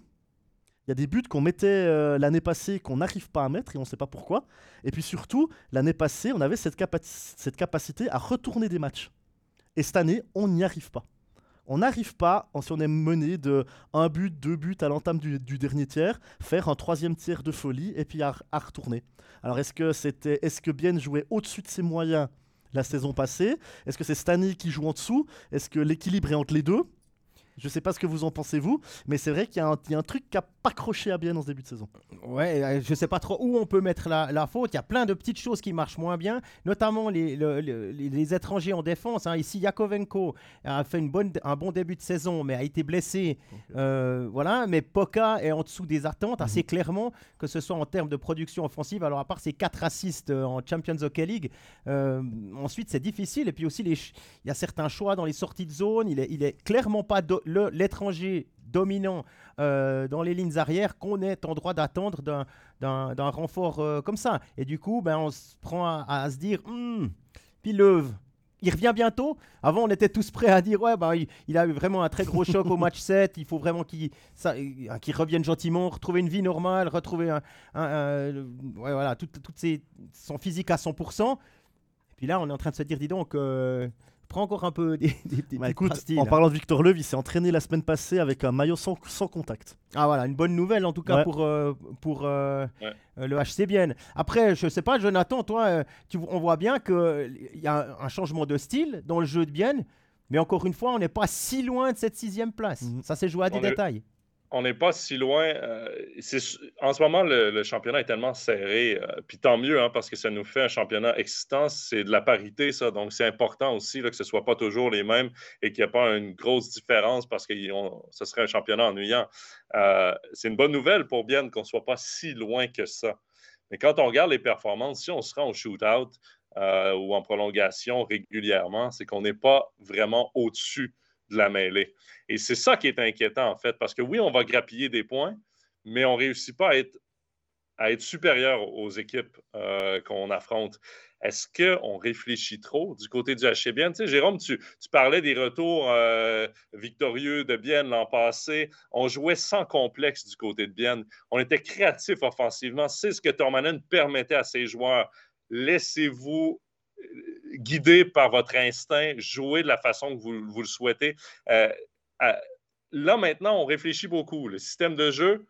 Il y a des buts qu'on mettait euh, l'année passée qu'on n'arrive pas à mettre et on ne sait pas pourquoi. Et puis surtout, l'année passée, on avait cette, cette capacité à retourner des matchs. Et cette année, on n'y arrive pas on n'arrive pas, si on est mené de un but, deux buts à l'entame du, dernier tiers, faire un troisième tiers de folie et puis à, retourner. Alors est-ce que c'était, est-ce que Bien jouait au-dessus de ses moyens la saison passée? Est-ce que c'est Stani qui joue en dessous? Est-ce que l'équilibre est entre les deux? Je sais pas ce que vous en pensez vous, mais c'est vrai qu'il y, a un truc qui a pas croché à bien dans ce début de saison. Ouais, euh, je sais pas trop où on peut mettre la, faute. Il y a plein de petites choses qui marchent moins bien, notamment les, les, étrangers en défense. Hein. Ici, Yakovenko a fait une bonne, un bon début de saison, mais a été blessé. Euh, voilà, mais Poka est en dessous des attentes assez mhm. clairement, que ce soit en termes de production offensive. Alors à part ses quatre assists euh, en Champions Hockey League, ensuite c'est difficile. Et puis aussi, il y a certains choix dans les sorties de zone. Il est, il est clairement pas l'étranger dominant euh, dans les lignes arrières qu'on est en droit d'attendre d'un renfort euh, comme ça. Et du coup, ben, on se prend à, se dire, hmm, Pileuve, il revient bientôt. Avant, on était tous prêts à dire ouais, bah, il, a eu vraiment un très gros choc au match [LAUGHS] 7. Il faut vraiment qu'il revienne gentiment, retrouver une vie normale, retrouver un, ouais, voilà, tout, son physique à 100%. Et puis là, on est en train de se dire dis donc, euh, prends encore un peu des, des, bah, écoute, En parlant de Victor Leuve, il s'est entraîné la semaine passée avec un maillot sans, sans contact. Ah voilà, une bonne nouvelle en tout cas pour, euh, pour euh, euh, le HC Bienne. Après, je sais pas, Jonathan, toi, tu, on voit bien qu'il y a un changement de style dans le jeu de Bienne, mais encore une fois, on n'est pas si loin de cette sixième place. Mhm. Ça s'est joué à des détails on n'est pas si loin. Euh, en ce moment, le, championnat est tellement serré. Euh, puis tant mieux, hein, parce que ça nous fait un championnat existant. C'est de la parité, ça. Donc, c'est important aussi que ce ne soit pas toujours les mêmes et qu'il n'y ait pas une grosse différence parce que ce serait un championnat ennuyant. Euh, c'est une bonne nouvelle pour Bien qu'on ne soit pas si loin que ça. Mais quand on regarde les performances, si on se rend au shootout ou en prolongation régulièrement, c'est qu'on n'est pas vraiment au-dessus de la mêlée. Et c'est ça qui est inquiétant, en fait, parce que oui, on va grappiller des points, mais on ne réussit pas à être, à être supérieur aux équipes euh, qu'on affronte. Est-ce qu'on réfléchit trop du côté du HCBN? Tu sais, Jérôme, tu, parlais des retours euh, victorieux de Bienne l'an passé. On jouait sans complexe du côté de Bienne. On était créatif offensivement. C'est ce que Tormanen permettait à ses joueurs. Laissez-vous guidé par votre instinct, jouer de la façon que vous, le souhaitez. Euh, là, maintenant, on réfléchit beaucoup. Le système de jeu,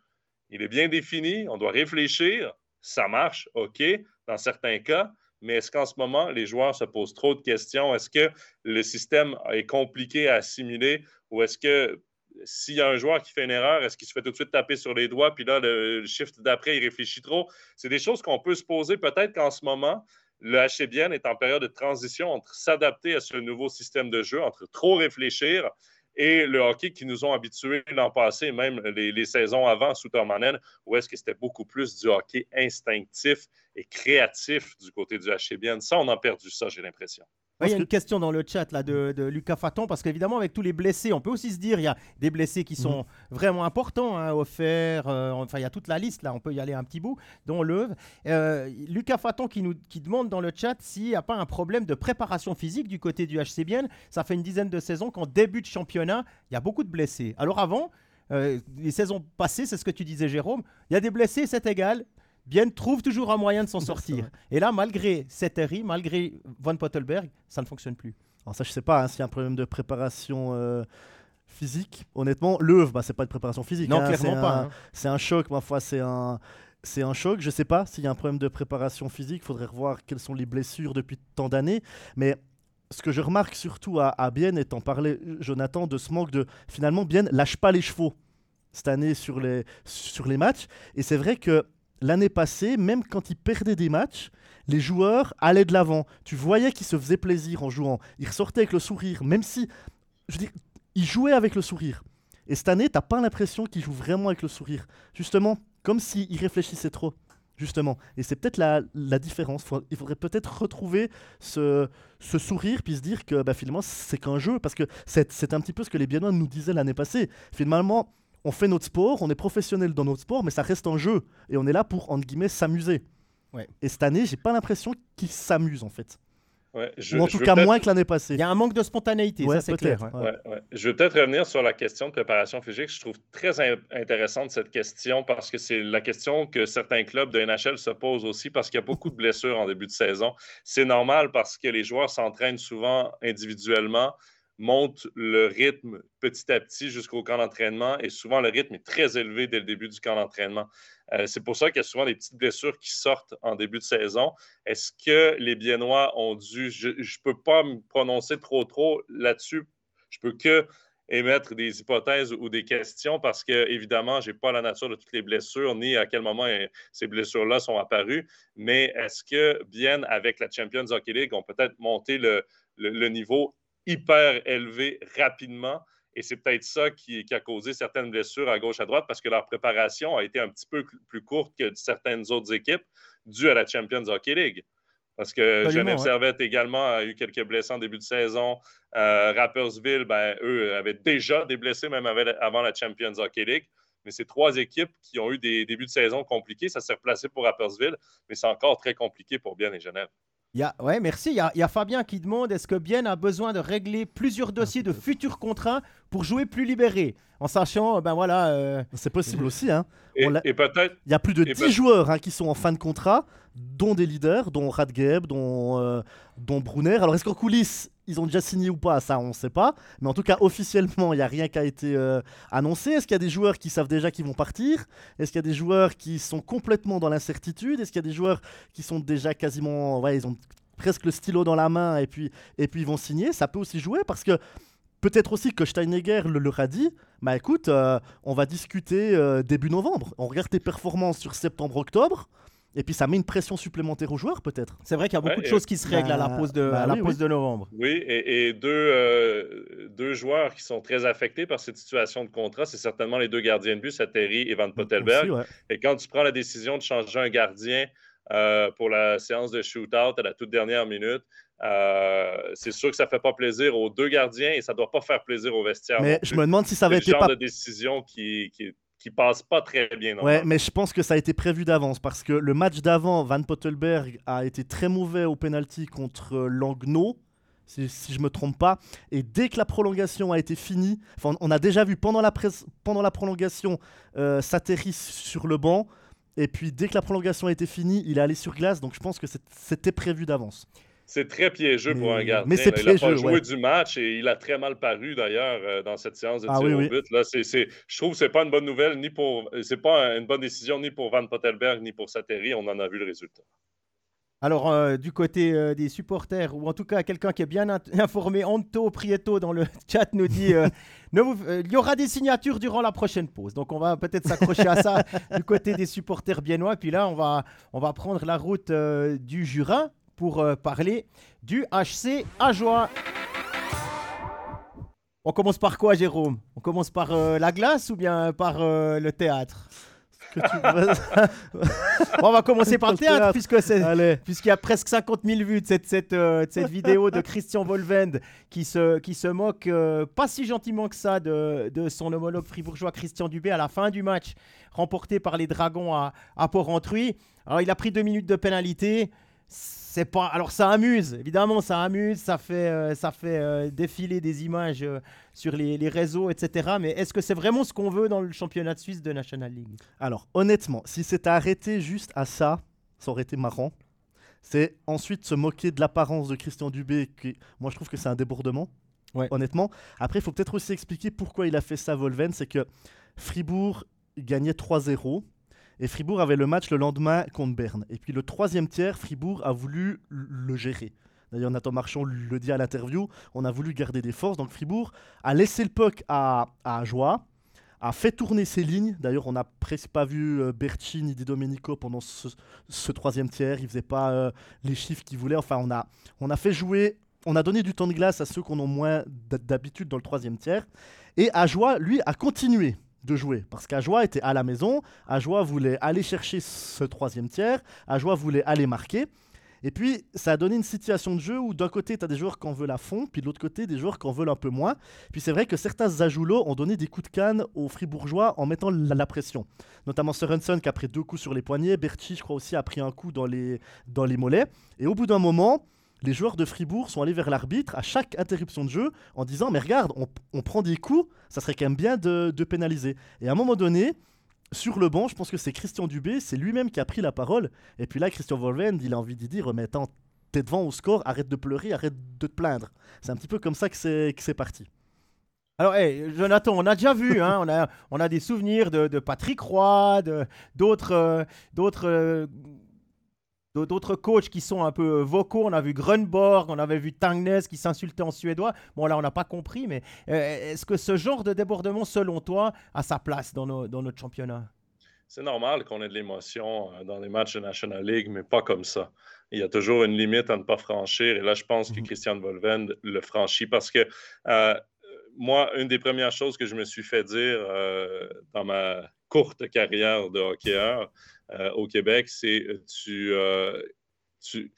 il est bien défini. On doit réfléchir. Ça marche, OK, dans certains cas. Mais est-ce qu'en ce moment, les joueurs se posent trop de questions? Est-ce que le système est compliqué à assimiler? Ou est-ce que s'il y a un joueur qui fait une erreur, est-ce qu'il se fait tout de suite taper sur les doigts, puis là, le shift d'après, il réfléchit trop? C'est des choses qu'on peut se poser peut-être qu'en ce moment, le HCBN est en période de transition entre s'adapter à ce nouveau système de jeu, entre trop réfléchir et le hockey qui nous ont habitués l'an passé, même les, saisons avant sous où est-ce que c'était beaucoup plus du hockey instinctif et créatif du côté du HCBN. Ça, on a perdu ça, j'ai l'impression. Il y a une question dans le chat là, de, Lucas Faton, parce qu'évidemment, avec tous les blessés, on peut aussi se dire il y a des blessés qui sont mhm. vraiment importants, hein, offerts, euh, enfin, il y a toute la liste là, on peut y aller un petit bout, dont Leuve. Euh, Lucas Faton qui, nous, qui demande dans le chat s'il n'y a pas un problème de préparation physique du côté du HCBN. Ça fait une dizaine de saisons qu'en début de championnat, il y a beaucoup de blessés. Alors avant, euh, les saisons passées, c'est ce que tu disais, Jérôme, il y a des blessés, c'est égal. Bien trouve toujours un moyen de s'en [LAUGHS] sortir. Et là, malgré Settery, malgré Von Pottelberg, ça ne fonctionne plus. Alors ça, je sais pas hein, s'il y a un problème de préparation euh, physique. Honnêtement, l'œuvre, bah, c'est pas de préparation physique. Non, hein. clairement pas. Hein. C'est un choc, ma foi, c'est un c'est un choc. Je sais pas s'il y a un problème de préparation physique. Il faudrait revoir quelles sont les blessures depuis tant d'années. Mais ce que je remarque surtout à, à Bienne, et t'en parlais, Jonathan, de ce manque de. Finalement, Bienne lâche pas les chevaux cette année sur les, sur les matchs. Et c'est vrai que l'année passée, même quand ils perdaient des matchs, les joueurs allaient de l'avant. Tu voyais qu'ils se faisaient plaisir en jouant. Ils ressortaient avec le sourire, même si, je dis, ils jouaient avec le sourire. Et cette année, t'as pas l'impression qu'ils jouent vraiment avec le sourire. Justement, comme s'ils réfléchissaient trop. Justement. Et c'est peut-être la, différence. il faudrait peut-être retrouver ce, sourire, puis se dire que bah, finalement, c'est qu'un jeu. Parce que c'est un petit peu ce que les Biennois nous disaient l'année passée. Finalement, on fait notre sport, on est professionnel dans notre sport, mais ça reste un jeu. Et on est là pour, entre guillemets, s'amuser. Et cette année, j'ai pas l'impression qu'ils s'amusent, en fait. Ou en tout cas moins que l'année passée. Il y a un manque de spontanéité, ça c'est clair. Je vais peut-être revenir sur la question de préparation physique. Je trouve très intéressante cette question parce que c'est la question que certains clubs de NHL se posent aussi parce qu'il y a beaucoup de blessures en début de saison. C'est normal parce que les joueurs s'entraînent souvent individuellement monte le rythme petit à petit jusqu'au camp d'entraînement et souvent le rythme est très élevé dès le début du camp d'entraînement. Euh, c'est pour ça qu'il y a souvent des petites blessures qui sortent en début de saison. Est-ce que les Biennois ont dû, je ne peux pas me prononcer trop trop là-dessus, je peux que émettre des hypothèses ou des questions parce que, évidemment, je n'ai pas la nature de toutes les blessures ni à quel moment euh, ces blessures-là sont apparues. Mais est-ce que, bien avec la Champions Hockey League, on peut-être monter le, le niveau hyper élevé rapidement. Et c'est peut-être ça qui, a causé certaines blessures à gauche, à droite, parce que leur préparation a été un petit peu plus courte que certaines autres équipes, due à la Champions Hockey League. Parce que Genève Servette également a eu quelques blessés en début de saison. Euh, Rappersville, ben, eux, avaient déjà des blessés même avant la Champions Hockey League. Mais c'est trois équipes qui ont eu des débuts de saison compliqués. Ça s'est replacé pour Rappersville, mais c'est encore très compliqué pour Bien et Genève. Y a, ouais, merci. Il y, a, Fabien qui demande est-ce que Bien a besoin de régler plusieurs dossiers de futurs contrats pour jouer plus libéré En sachant, ben voilà. Euh, c'est possible [LAUGHS] aussi. Hein. Et, peut-être. Il y a plus de 10 joueurs hein, qui sont en fin de contrat, dont des leaders, dont Radgeb, dont, euh, dont Brunner. Alors, est-ce qu'en coulisses, ils ont déjà signé ou pas? Ça, on ne sait pas. Mais en tout cas, officiellement, il n'y a rien qui a été euh, annoncé. Est-ce qu'il y a des joueurs qui savent déjà qu'ils vont partir? Est-ce qu'il y a des joueurs qui sont complètement dans l'incertitude? Est-ce qu'il y a des joueurs qui sont déjà quasiment. Ouais, ils ont presque le stylo dans la main et puis, et puis ils vont signer? Ça peut aussi jouer parce que. Peut-être aussi que Steinegger le leur a dit, bah écoute, euh, on va discuter euh, début novembre. On regarde tes performances sur septembre-octobre. Et puis ça met une pression supplémentaire aux joueurs peut-être. C'est vrai qu'il y a beaucoup de choses qui se règlent à la bah, pause de, bah la pause de novembre. Oui, et, deux, euh, deux joueurs qui sont très affectés par cette situation de contrat, c'est certainement les deux gardiens de but, Sateri et Van Pottelberg. Et quand tu prends la décision de changer un gardien euh, pour la séance de shootout à la toute dernière minute, euh, c'est sûr que ça ne fait pas plaisir aux deux gardiens et ça ne doit pas faire plaisir au vestiaire. Mais je me demande si ça avait été le genre de décision qui, qui, qui passe pas très bien. Ouais, mais je pense que ça a été prévu d'avance parce que le match d'avant, Van Pottelberg a été très mauvais au penalty contre Langno. Si, si, je me trompe pas. Et dès que la prolongation a été finie, on a déjà vu pendant la, pendant la prolongation euh, sur le banc. Et puis dès que la prolongation a été finie, il est allé sur glace. Donc je pense que c'était prévu d'avance. C'est très piégeux pour un gardien. Mais c'est il pas joué du match et il a très mal paru d'ailleurs euh, dans cette séance de ah tir au but. Là, je trouve que ce n'est pas une bonne nouvelle, ni pour. C'est pas une bonne décision ni pour Van Pottelberg ni pour Sateri. On en a vu le résultat. Alors, euh, du côté euh, des supporters, ou en tout cas quelqu'un qui est bien [LAUGHS] informé, Anto Prieto dans le [LAUGHS] chat nous dit [LAUGHS] il y aura des signatures durant la prochaine pause. Donc, on va peut-être s'accrocher à ça du côté des supporters biennois. Puis là, on va, on va prendre la route du Jura pour euh, parler du HC Ajoie. On commence par quoi, Jérôme? On commence par euh, la glace ou bien par euh, le théâtre? Que tu veux. [LAUGHS] On va commencer par le théâtre, puisque c'est puisqu'il y a presque 50 000 vues de cette, cette, euh, de cette vidéo de Christian Volvend qui se, qui se moque euh, pas si gentiment que ça de, de son homologue fribourgeois Christian Dubé à la fin du match remporté par les Dragons à, à Port-Rentruy. Alors il a pris deux minutes de pénalité. C'est pas. Alors ça amuse, évidemment, ça amuse, ça fait, euh, ça fait euh, défiler des images euh, sur les, les réseaux, etc. Mais est-ce que c'est vraiment ce qu'on veut dans le championnat de Suisse de National League? Alors, honnêtement, si c'était arrêté juste à ça, ça aurait été marrant. C'est ensuite se moquer de l'apparence de Christian Dubé, qui, moi je trouve que c'est un débordement. Ouais. Honnêtement. Après, il faut peut-être aussi expliquer pourquoi il a fait ça, Volven. C'est que Fribourg gagnait 3-0. Et Fribourg avait le match le lendemain contre Berne. Et puis le troisième tiers, Fribourg a voulu le gérer. D'ailleurs, Nathan Marchand le dit à l'interview, on a voulu garder des forces. Donc Fribourg a laissé le puck à, à Ajoie, a fait tourner ses lignes. D'ailleurs, on n'a presque pas vu euh, Berti ni Di Domenico pendant ce, troisième tiers. Ils ne faisaient pas euh, les chiffres qu'ils voulaient. Enfin, on a, on a fait jouer, on a donné du temps de glace à ceux qu'on a moins d'habitude dans le troisième tiers. Et Ajoie, lui, a continué de jouer. Parce qu'Ajoie était à la maison, Ajoie voulait aller chercher ce troisième tiers, Ajoie voulait aller marquer. Et puis, ça a donné une situation de jeu où d'un côté, tu as des joueurs qui en veulent à fond, puis de l'autre côté, des joueurs qui en veulent un peu moins. Puis c'est vrai que certains Ajoulots ont donné des coups de canne aux Fribourgeois en mettant la, pression. Notamment Sorensen qui a pris deux coups sur les poignets, Berti, je crois aussi, a pris un coup dans les, dans les mollets. Et au bout d'un moment, les joueurs de Fribourg sont allés vers l'arbitre à chaque interruption de jeu en disant Mais regarde, on, prend des coups, ça serait quand même bien de, pénaliser. Et à un moment donné, sur le banc, je pense que c'est Christian Dubé, c'est lui-même qui a pris la parole. Et puis là, Christian Volvend, il a envie d'y dire Mais attends, t'es devant au score, arrête de pleurer, arrête de te plaindre. C'est un petit peu comme ça que c'est parti. Alors, hey, Jonathan, on a déjà vu, hein, on, a, des souvenirs de, Patrick Roy, d'autres euh, d'autres euh, d'autres coachs qui sont un peu vocaux. On a vu Grunborg, on avait vu Tangnes qui s'insultait en suédois. Bon, là, on n'a pas compris, mais euh, est-ce que ce genre de débordement, selon toi, a sa place dans, nos- dans notre championnat? C'est normal qu'on ait de l'émotion euh, dans les matchs de National League, mais pas comme ça. Il y a toujours une limite à ne pas franchir. Et là, je pense que Mhm. Christian Volvend le franchit parce que euh, moi, une des premières choses que je me suis fait dire euh, dans ma courte carrière de hockeyeur euh, au Québec, c'est euh, tu, euh, tu,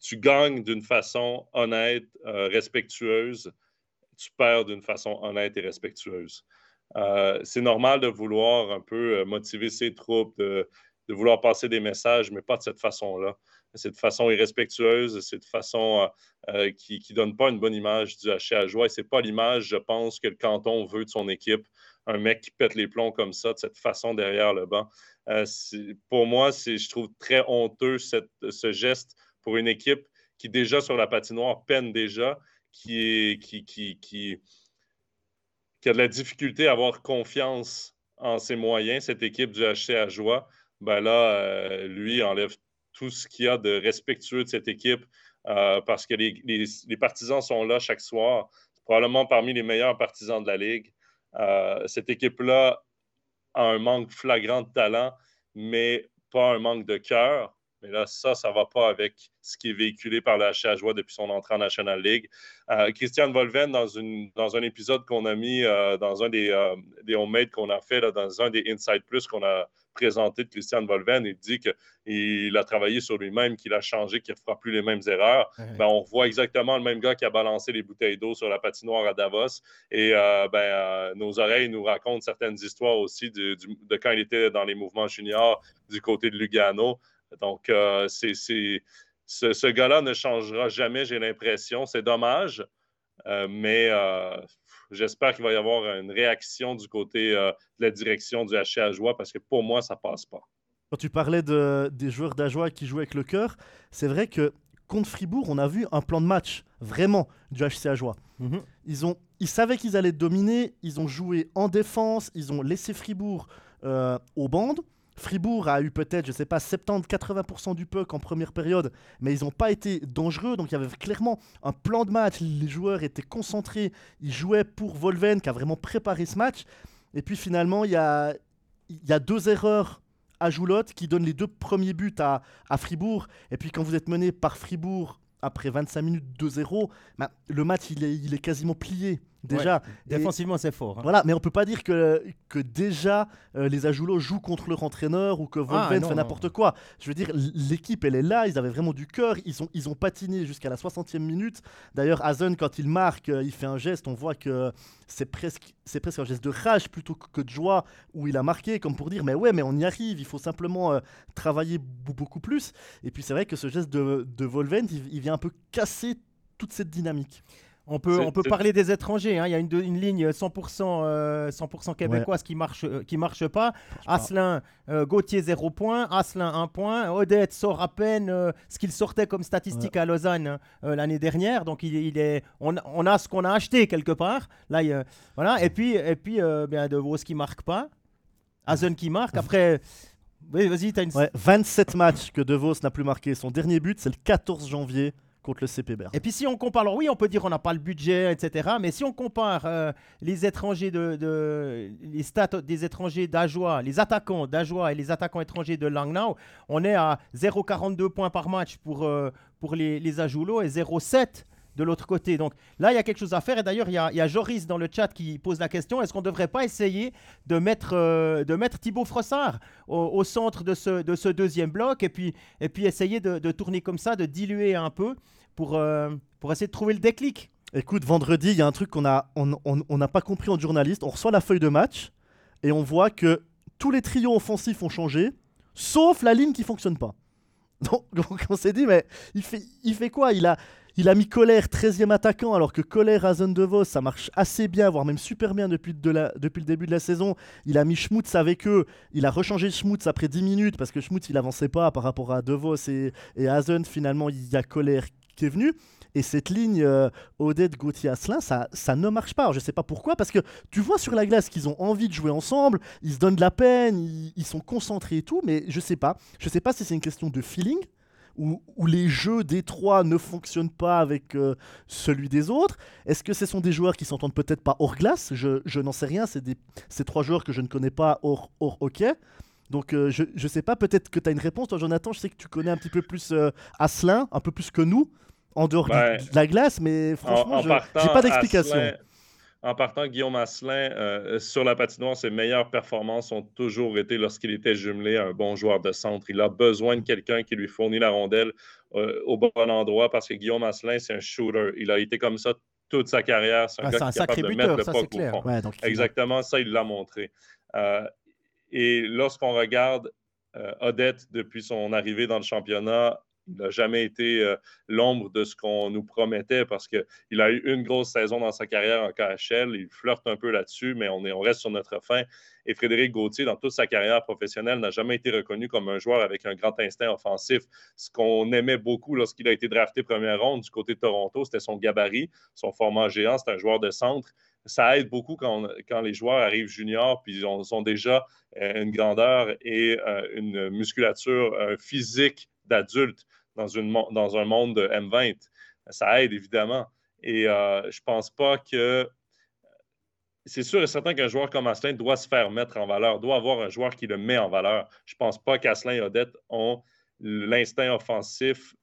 tu gagnes d'une façon honnête, euh, respectueuse, tu perds d'une façon honnête et respectueuse. Euh, c'est normal de vouloir un peu euh, motiver ses troupes, de, de vouloir passer des messages, mais pas de cette façon-là. C'est de façon irrespectueuse, c'est de façon euh, euh, qui ne donne pas une bonne image du HC à joie. Et c'est pas l'image, je pense, que le canton veut de son équipe. Un mec qui pète les plombs comme ça, de cette façon derrière le banc. Euh, pour moi, je trouve très honteux ce geste pour une équipe qui, déjà sur la patinoire, peine déjà, qui, est, qui, a de la difficulté à avoir confiance en ses moyens, cette équipe du HC à joie, ben là, euh, lui enlève tout ce qu'il y a de respectueux de cette équipe euh, parce que les, les- partisans sont là chaque soir, probablement parmi les meilleurs partisans de la Ligue. Cette équipe-là un manque flagrant de talent, mais pas un manque de cœur. Mais là, ça, ça ne va pas avec ce qui est véhiculé par le HC à joie depuis son entrée en National League. Euh, Christian Volven, dans, une, dans un épisode qu'on a mis euh, dans un des, euh, des homemade qu'on a fait, là, dans un des Inside Plus qu'on a présenté de Christian Volven, il dit qu'il a travaillé sur lui-même, qu'il a changé, qu'il ne fera plus les mêmes erreurs. Ben, on voit exactement le même gars qui a balancé les bouteilles d'eau sur la patinoire à Davos. Et euh, ben, nos oreilles nous racontent certaines histoires aussi du- du- de quand il était dans les mouvements juniors du côté de Lugano. Donc, euh, c'est, c'est- ce, ce gars-là ne changera jamais, j'ai l'impression. C'est dommage, euh, mais euh, j'espère qu'il va y avoir une réaction du côté euh, de la direction du HC à joie parce que pour moi, ça passe pas. Quand tu parlais de, des joueurs d'Ajoie qui jouaient avec le cœur, c'est vrai que contre Fribourg, on a vu un plan de match, vraiment, du HC Ajoie. Mhm. Ils, ont, ils savaient qu'ils allaient dominer, ils ont joué en défense, ils ont laissé Fribourg euh, aux bandes. Fribourg a eu peut-être, je sais pas, 70-80% du puck en première période, mais ils n'ont pas été dangereux. Donc il y avait clairement un plan de match. Les joueurs étaient concentrés. Ils jouaient pour Volven qui a vraiment préparé ce match. Et puis finalement, il y a, deux erreurs à Joulotte qui donnent les deux premiers buts à, Fribourg. Et puis quand vous êtes mené par Fribourg après 25 minutes 2-0, bah, le match il est quasiment plié déjà. défensivement, c'est fort. Hein. Voilà, mais on peut pas dire que, que déjà euh, les Ajoulots jouent contre leur entraîneur ou que ah, Volven fait n'importe quoi. Je veux dire, l'équipe, elle est là, ils avaient vraiment du cœur, ils ont, ils ont patiné jusqu'à la 60e minute. D'ailleurs, Hazen, quand il marque, euh, il fait un geste, on voit que c'est presque, c'est presque un geste de rage plutôt que de joie où il a marqué, comme pour dire, mais ouais, mais on y arrive, il faut simplement euh, travailler beaucoup plus. Et puis c'est vrai que ce geste de, de Volven, il vient un peu casser toute cette dynamique. On peut, on peut parler des étrangers. Hein. Il y a une, une ligne 100%, 100 euh, québécoise qui marche, euh, qui marche pas. Asselin, euh, Gauthier 0 points. Asselin 1 point. Odette sort à peine ce qu'il sortait comme statistique à Lausanne l'année dernière. Donc il, est, on, on, a ce qu'on a acheté quelque part. Là, voilà. Et puis, et puis bien, De Vos qui marque pas. Hazen qui marque. Après. vas-y, tu as une. 27 matchs que De Vos n'a plus marqué. Son dernier but, c'est le 14 janvier contre le CP Et puis si on compare, alors oui, on peut dire on n'a pas le budget, etc. Mais si on compare euh, les étrangers de, les stats des étrangers d'Ajoie, les attaquants d'Ajoie et les attaquants étrangers de Langnau, on est à 0,42 points par match pour, euh, pour les, les et 0,7 de l'autre côté. Donc là, il y a quelque chose à faire. Et d'ailleurs, il y, a Joris dans le chat qui pose la question est-ce qu'on ne devrait pas essayer de mettre, euh, de mettre Thibaut Frossard au, centre de ce, de ce deuxième bloc et puis, et puis essayer de, tourner comme ça, de diluer un peu pour, euh, pour essayer de trouver le déclic? Écoute, vendredi, il y a un truc qu'on n'a on, on, pas compris en journaliste. On reçoit la feuille de match et on voit que tous les trios offensifs ont changé, sauf la ligne qui fonctionne pas. [LAUGHS] Donc, on s'est dit, mais il fait, il fait quoi? Il a, il a mis Colère 13e attaquant, alors que Colère à Zone de Vos, ça marche assez bien, voire même super bien depuis, depuis le début de la saison. Il a mis Schmutz avec eux. Il a rechangé Schmutz après 10 minutes parce que Schmutz, il avançait pas par rapport à De Vos et, Hazen. Finalement, il y a Colère qui est venu. Et cette ligne euh, Odette Gauthier Asselin, ça, ça ne marche pas. Je ne sais pas pourquoi, parce que tu vois sur la glace qu'ils ont envie de jouer ensemble, ils se donnent de la peine, ils, sont concentrés et tout, mais je ne sais pas. Je ne sais pas si c'est une question de feeling. Où, les jeux des trois ne fonctionnent pas avec euh, celui des autres. Est-ce que ce sont des joueurs qui s'entendent peut-être pas hors glace? Je, je n'en sais rien, c'est ces trois joueurs que je ne connais pas hors, hors hockey. Donc euh, je ne sais pas, peut-être que tu as une réponse, toi Jonathan, je sais que tu connais un petit peu plus Asselin, un peu plus que nous en dehors de la glace, mais franchement, je n'ai pas d'explication. En partant, Guillaume Asselin, euh, sur la patinoire, ses meilleures performances ont toujours été lorsqu'il était jumelé à un bon joueur de centre. Il a besoin de quelqu'un qui lui fournit la rondelle euh, au bon endroit parce que Guillaume Asselin, c'est un shooter. Il a été comme ça toute sa carrière. C'est un gars qui est capable de mettre le au fond. Exactement, ça, il l'a montré. Euh, et lorsqu'on regarde Odette depuis son arrivée dans le championnat, il n'a jamais été euh, l'ombre de ce qu'on nous promettait parce qu'il a eu une grosse saison dans sa carrière en KHL. Il flirte un peu là-dessus, mais on, on reste sur notre fin. Et Frédéric Gauthier, dans toute sa carrière professionnelle, n'a jamais été reconnu comme un joueur avec un grand instinct offensif. Ce qu'on aimait beaucoup lorsqu'il a été drafté première ronde du côté de Toronto, c'était son gabarit, son format géant. C'est un joueur de centre ça aide beaucoup quand, les joueurs arrivent juniors, puis ils ont, déjà euh, une grandeur et euh, une musculature physique d'adulte dans, un monde de M20. Ça aide évidemment. Et euh, je pense pas que. C'est sûr et certain qu'un joueur comme Asselin doit se faire mettre en valeur, doit avoir un joueur qui le met en valeur. Je pense pas qu'Asselin et Odette ont l'instinct offensif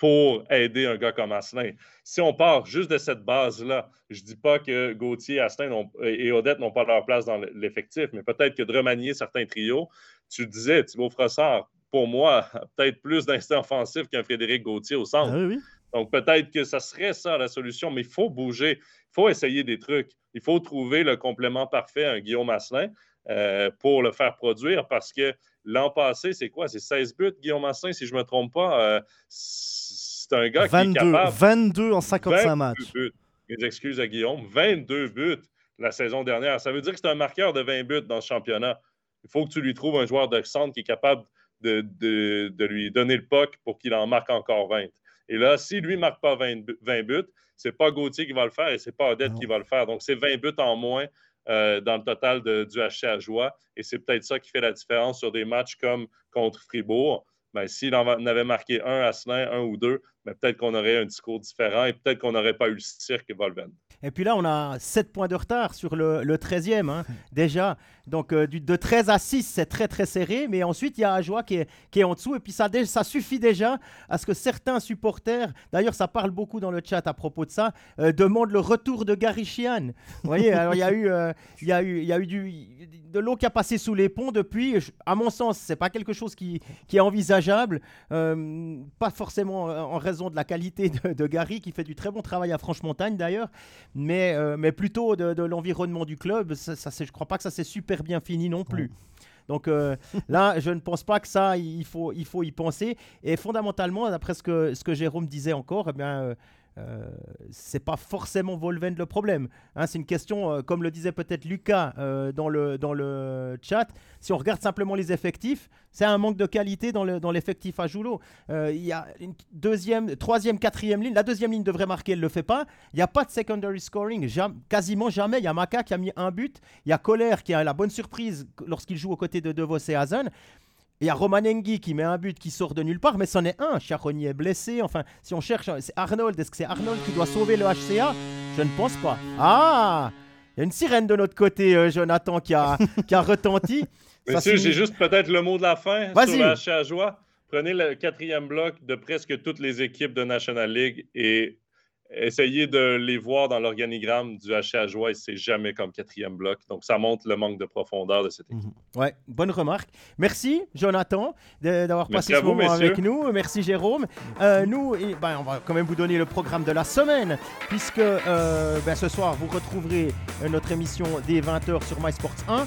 pour aider un gars comme Asselin. Si on part juste de cette base-là, je ne dis pas que Gauthier, Asselin et Odette n'ont pas leur place dans l'effectif, mais peut-être que de remanier certains trios, tu disais, Thibaut Frossard, pour moi, [LAUGHS] peut-être plus d'instinct offensif qu'un Frédéric Gauthier au centre. Ah Donc peut-être que ça serait ça la solution, mais il faut bouger, il faut essayer des trucs. Il faut trouver le complément parfait à un Guillaume Asselin euh, pour le faire produire parce que l'an passé, c'est quoi? C'est 16 buts, Guillaume Asselin, si je ne me trompe pas. Euh, c'est un gars qui est capable. 22 en 55 matchs. Buts. Mes excuses à Guillaume. 22 buts la saison dernière. Ça veut dire que c'est un marqueur de 20 buts dans ce championnat. Il faut que tu lui trouves un joueur de centre qui est capable de, lui donner le puck pour qu'il en marque encore 20. Et là, si lui ne marque pas 20, 20 buts, c'est pas Gauthier qui va le faire et c'est pas Odette qui va le faire. Donc, c'est 20 buts en moins euh, dans le total du HC à joie. Et c'est peut-être ça qui fait la différence sur des matchs comme contre Fribourg. Ben, S'il en avait marqué un à Slin, un ou deux, ben, peut-être qu'on aurait un discours différent et peut-être qu'on n'aurait pas eu le cirque Volven. Et puis là, on a 7 points de retard sur le, 13e. Hein. [LAUGHS] Déjà, Donc euh, de 13 à 6, c'est très très serré, mais ensuite il y a Ajoie qui est, qui est en dessous, et puis ça, ça suffit déjà à ce que certains supporters, d'ailleurs ça parle beaucoup dans le chat à propos de ça, euh, demandent le retour de Gary Sheehan. Vous voyez, alors il y a eu, euh, y a eu, y a eu du, de l'eau qui a passé sous les ponts depuis. À mon sens, c'est pas quelque chose qui, qui est envisageable, euh, pas forcément en raison de la qualité de, Gary, qui fait du très bon travail à Franche-Montagne d'ailleurs, mais, mais plutôt de, l'environnement du club. Ça, ça, je crois pas que ça s'est super bien fini non plus. Donc euh, [LAUGHS] là, je ne pense pas que ça, il faut, il faut y penser. Et fondamentalement, d'après ce que, ce que Jérôme disait encore, eh bien, euh, euh, c'est pas forcément Volven le problème. Hein, c'est une question, euh, comme le disait peut-être Lucas euh, dans, le, dans le chat, si on regarde simplement les effectifs, c'est un manque de qualité dans dans l'effectif à Joulot. Il y a une deuxième, troisième, quatrième ligne. La deuxième ligne devrait marquer, elle le fait pas. Il n'y a pas de secondary scoring, quasiment jamais. Il y a Maka qui a mis un but. Il y a Kohler qui a la bonne surprise lorsqu'il joue aux côtés de De Vos et Hazen. Il y a Romanengi qui met un but qui sort de nulle part, mais c'en est un. Charoni est blessé. Enfin, si on cherche, c'est Arnold. Est-ce que c'est Arnold qui doit sauver le HCA Je ne pense pas. Ah Il y a une sirène de notre côté, euh, Jonathan, qui a, [LAUGHS] qui a retenti. Signifie- j'ai juste peut-être le mot de la fin Vas-y. sur la HA Joie. Prenez le quatrième bloc de presque toutes les équipes de National League et essayez de les voir dans l'organigramme du HA Joie et c'est jamais comme quatrième bloc. Donc, ça montre le manque de profondeur de cette équipe. Ouais, bonne remarque. Merci, Jonathan, d'avoir passé ce vous, moment messieurs. avec nous. Merci, Jérôme. Euh, nous, et, ben, on va quand même vous donner le programme de la semaine, puisque euh, ben, ce soir, vous retrouverez euh, notre émission des 20h sur MySports 1.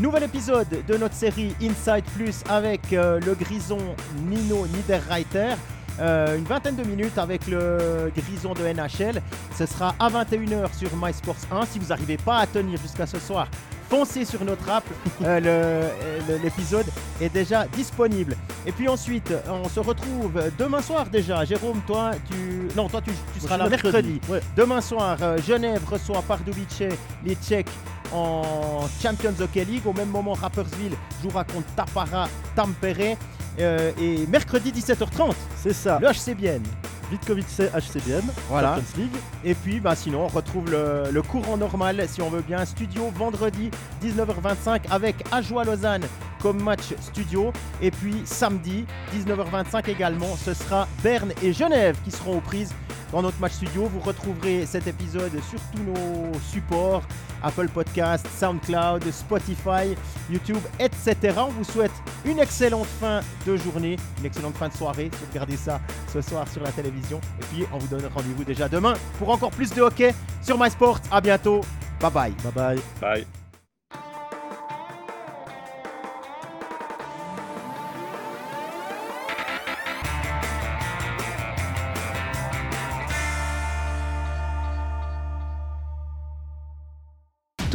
Nouvel épisode de notre série Inside Plus avec euh, le grison Nino Niederreiter. Euh, une vingtaine de minutes avec le grison de NHL. Ce sera à 21h sur MySports 1. Si vous n'arrivez pas à tenir jusqu'à ce soir, foncez sur notre app. Euh, euh, L'épisode est déjà disponible. Et puis ensuite, on se retrouve demain soir déjà. Jérôme, toi, tu. Non, toi, tu, tu seras là mercredi. Ouais. Demain soir, Genève reçoit Pardubice, les Tchèques en Champions Hockey League. Au même moment, Rappersville jouera contre Tapara Tampere. Euh, et mercredi 17h30, C'est ça. le HCBN. Vitkovice HCBN, Voilà. Champions League. Et puis, bah, sinon, on retrouve le, le courant normal, si on veut bien. Studio vendredi 19h25 avec Ajoie Lausanne comme match studio. Et puis samedi 19h25 également, ce sera Berne et Genève qui seront aux prises dans notre match studio. Vous retrouverez cet épisode sur tous nos supports Apple Podcast, SoundCloud, Spotify, YouTube, etc. On vous souhaite une excellente fin de journée, une excellente fin de soirée. Si vous regardez ça ce soir sur la télévision. Et puis, on vous donne rendez-vous déjà demain pour encore plus de hockey sur MySport. À bientôt. Bye bye. Bye bye. Bye.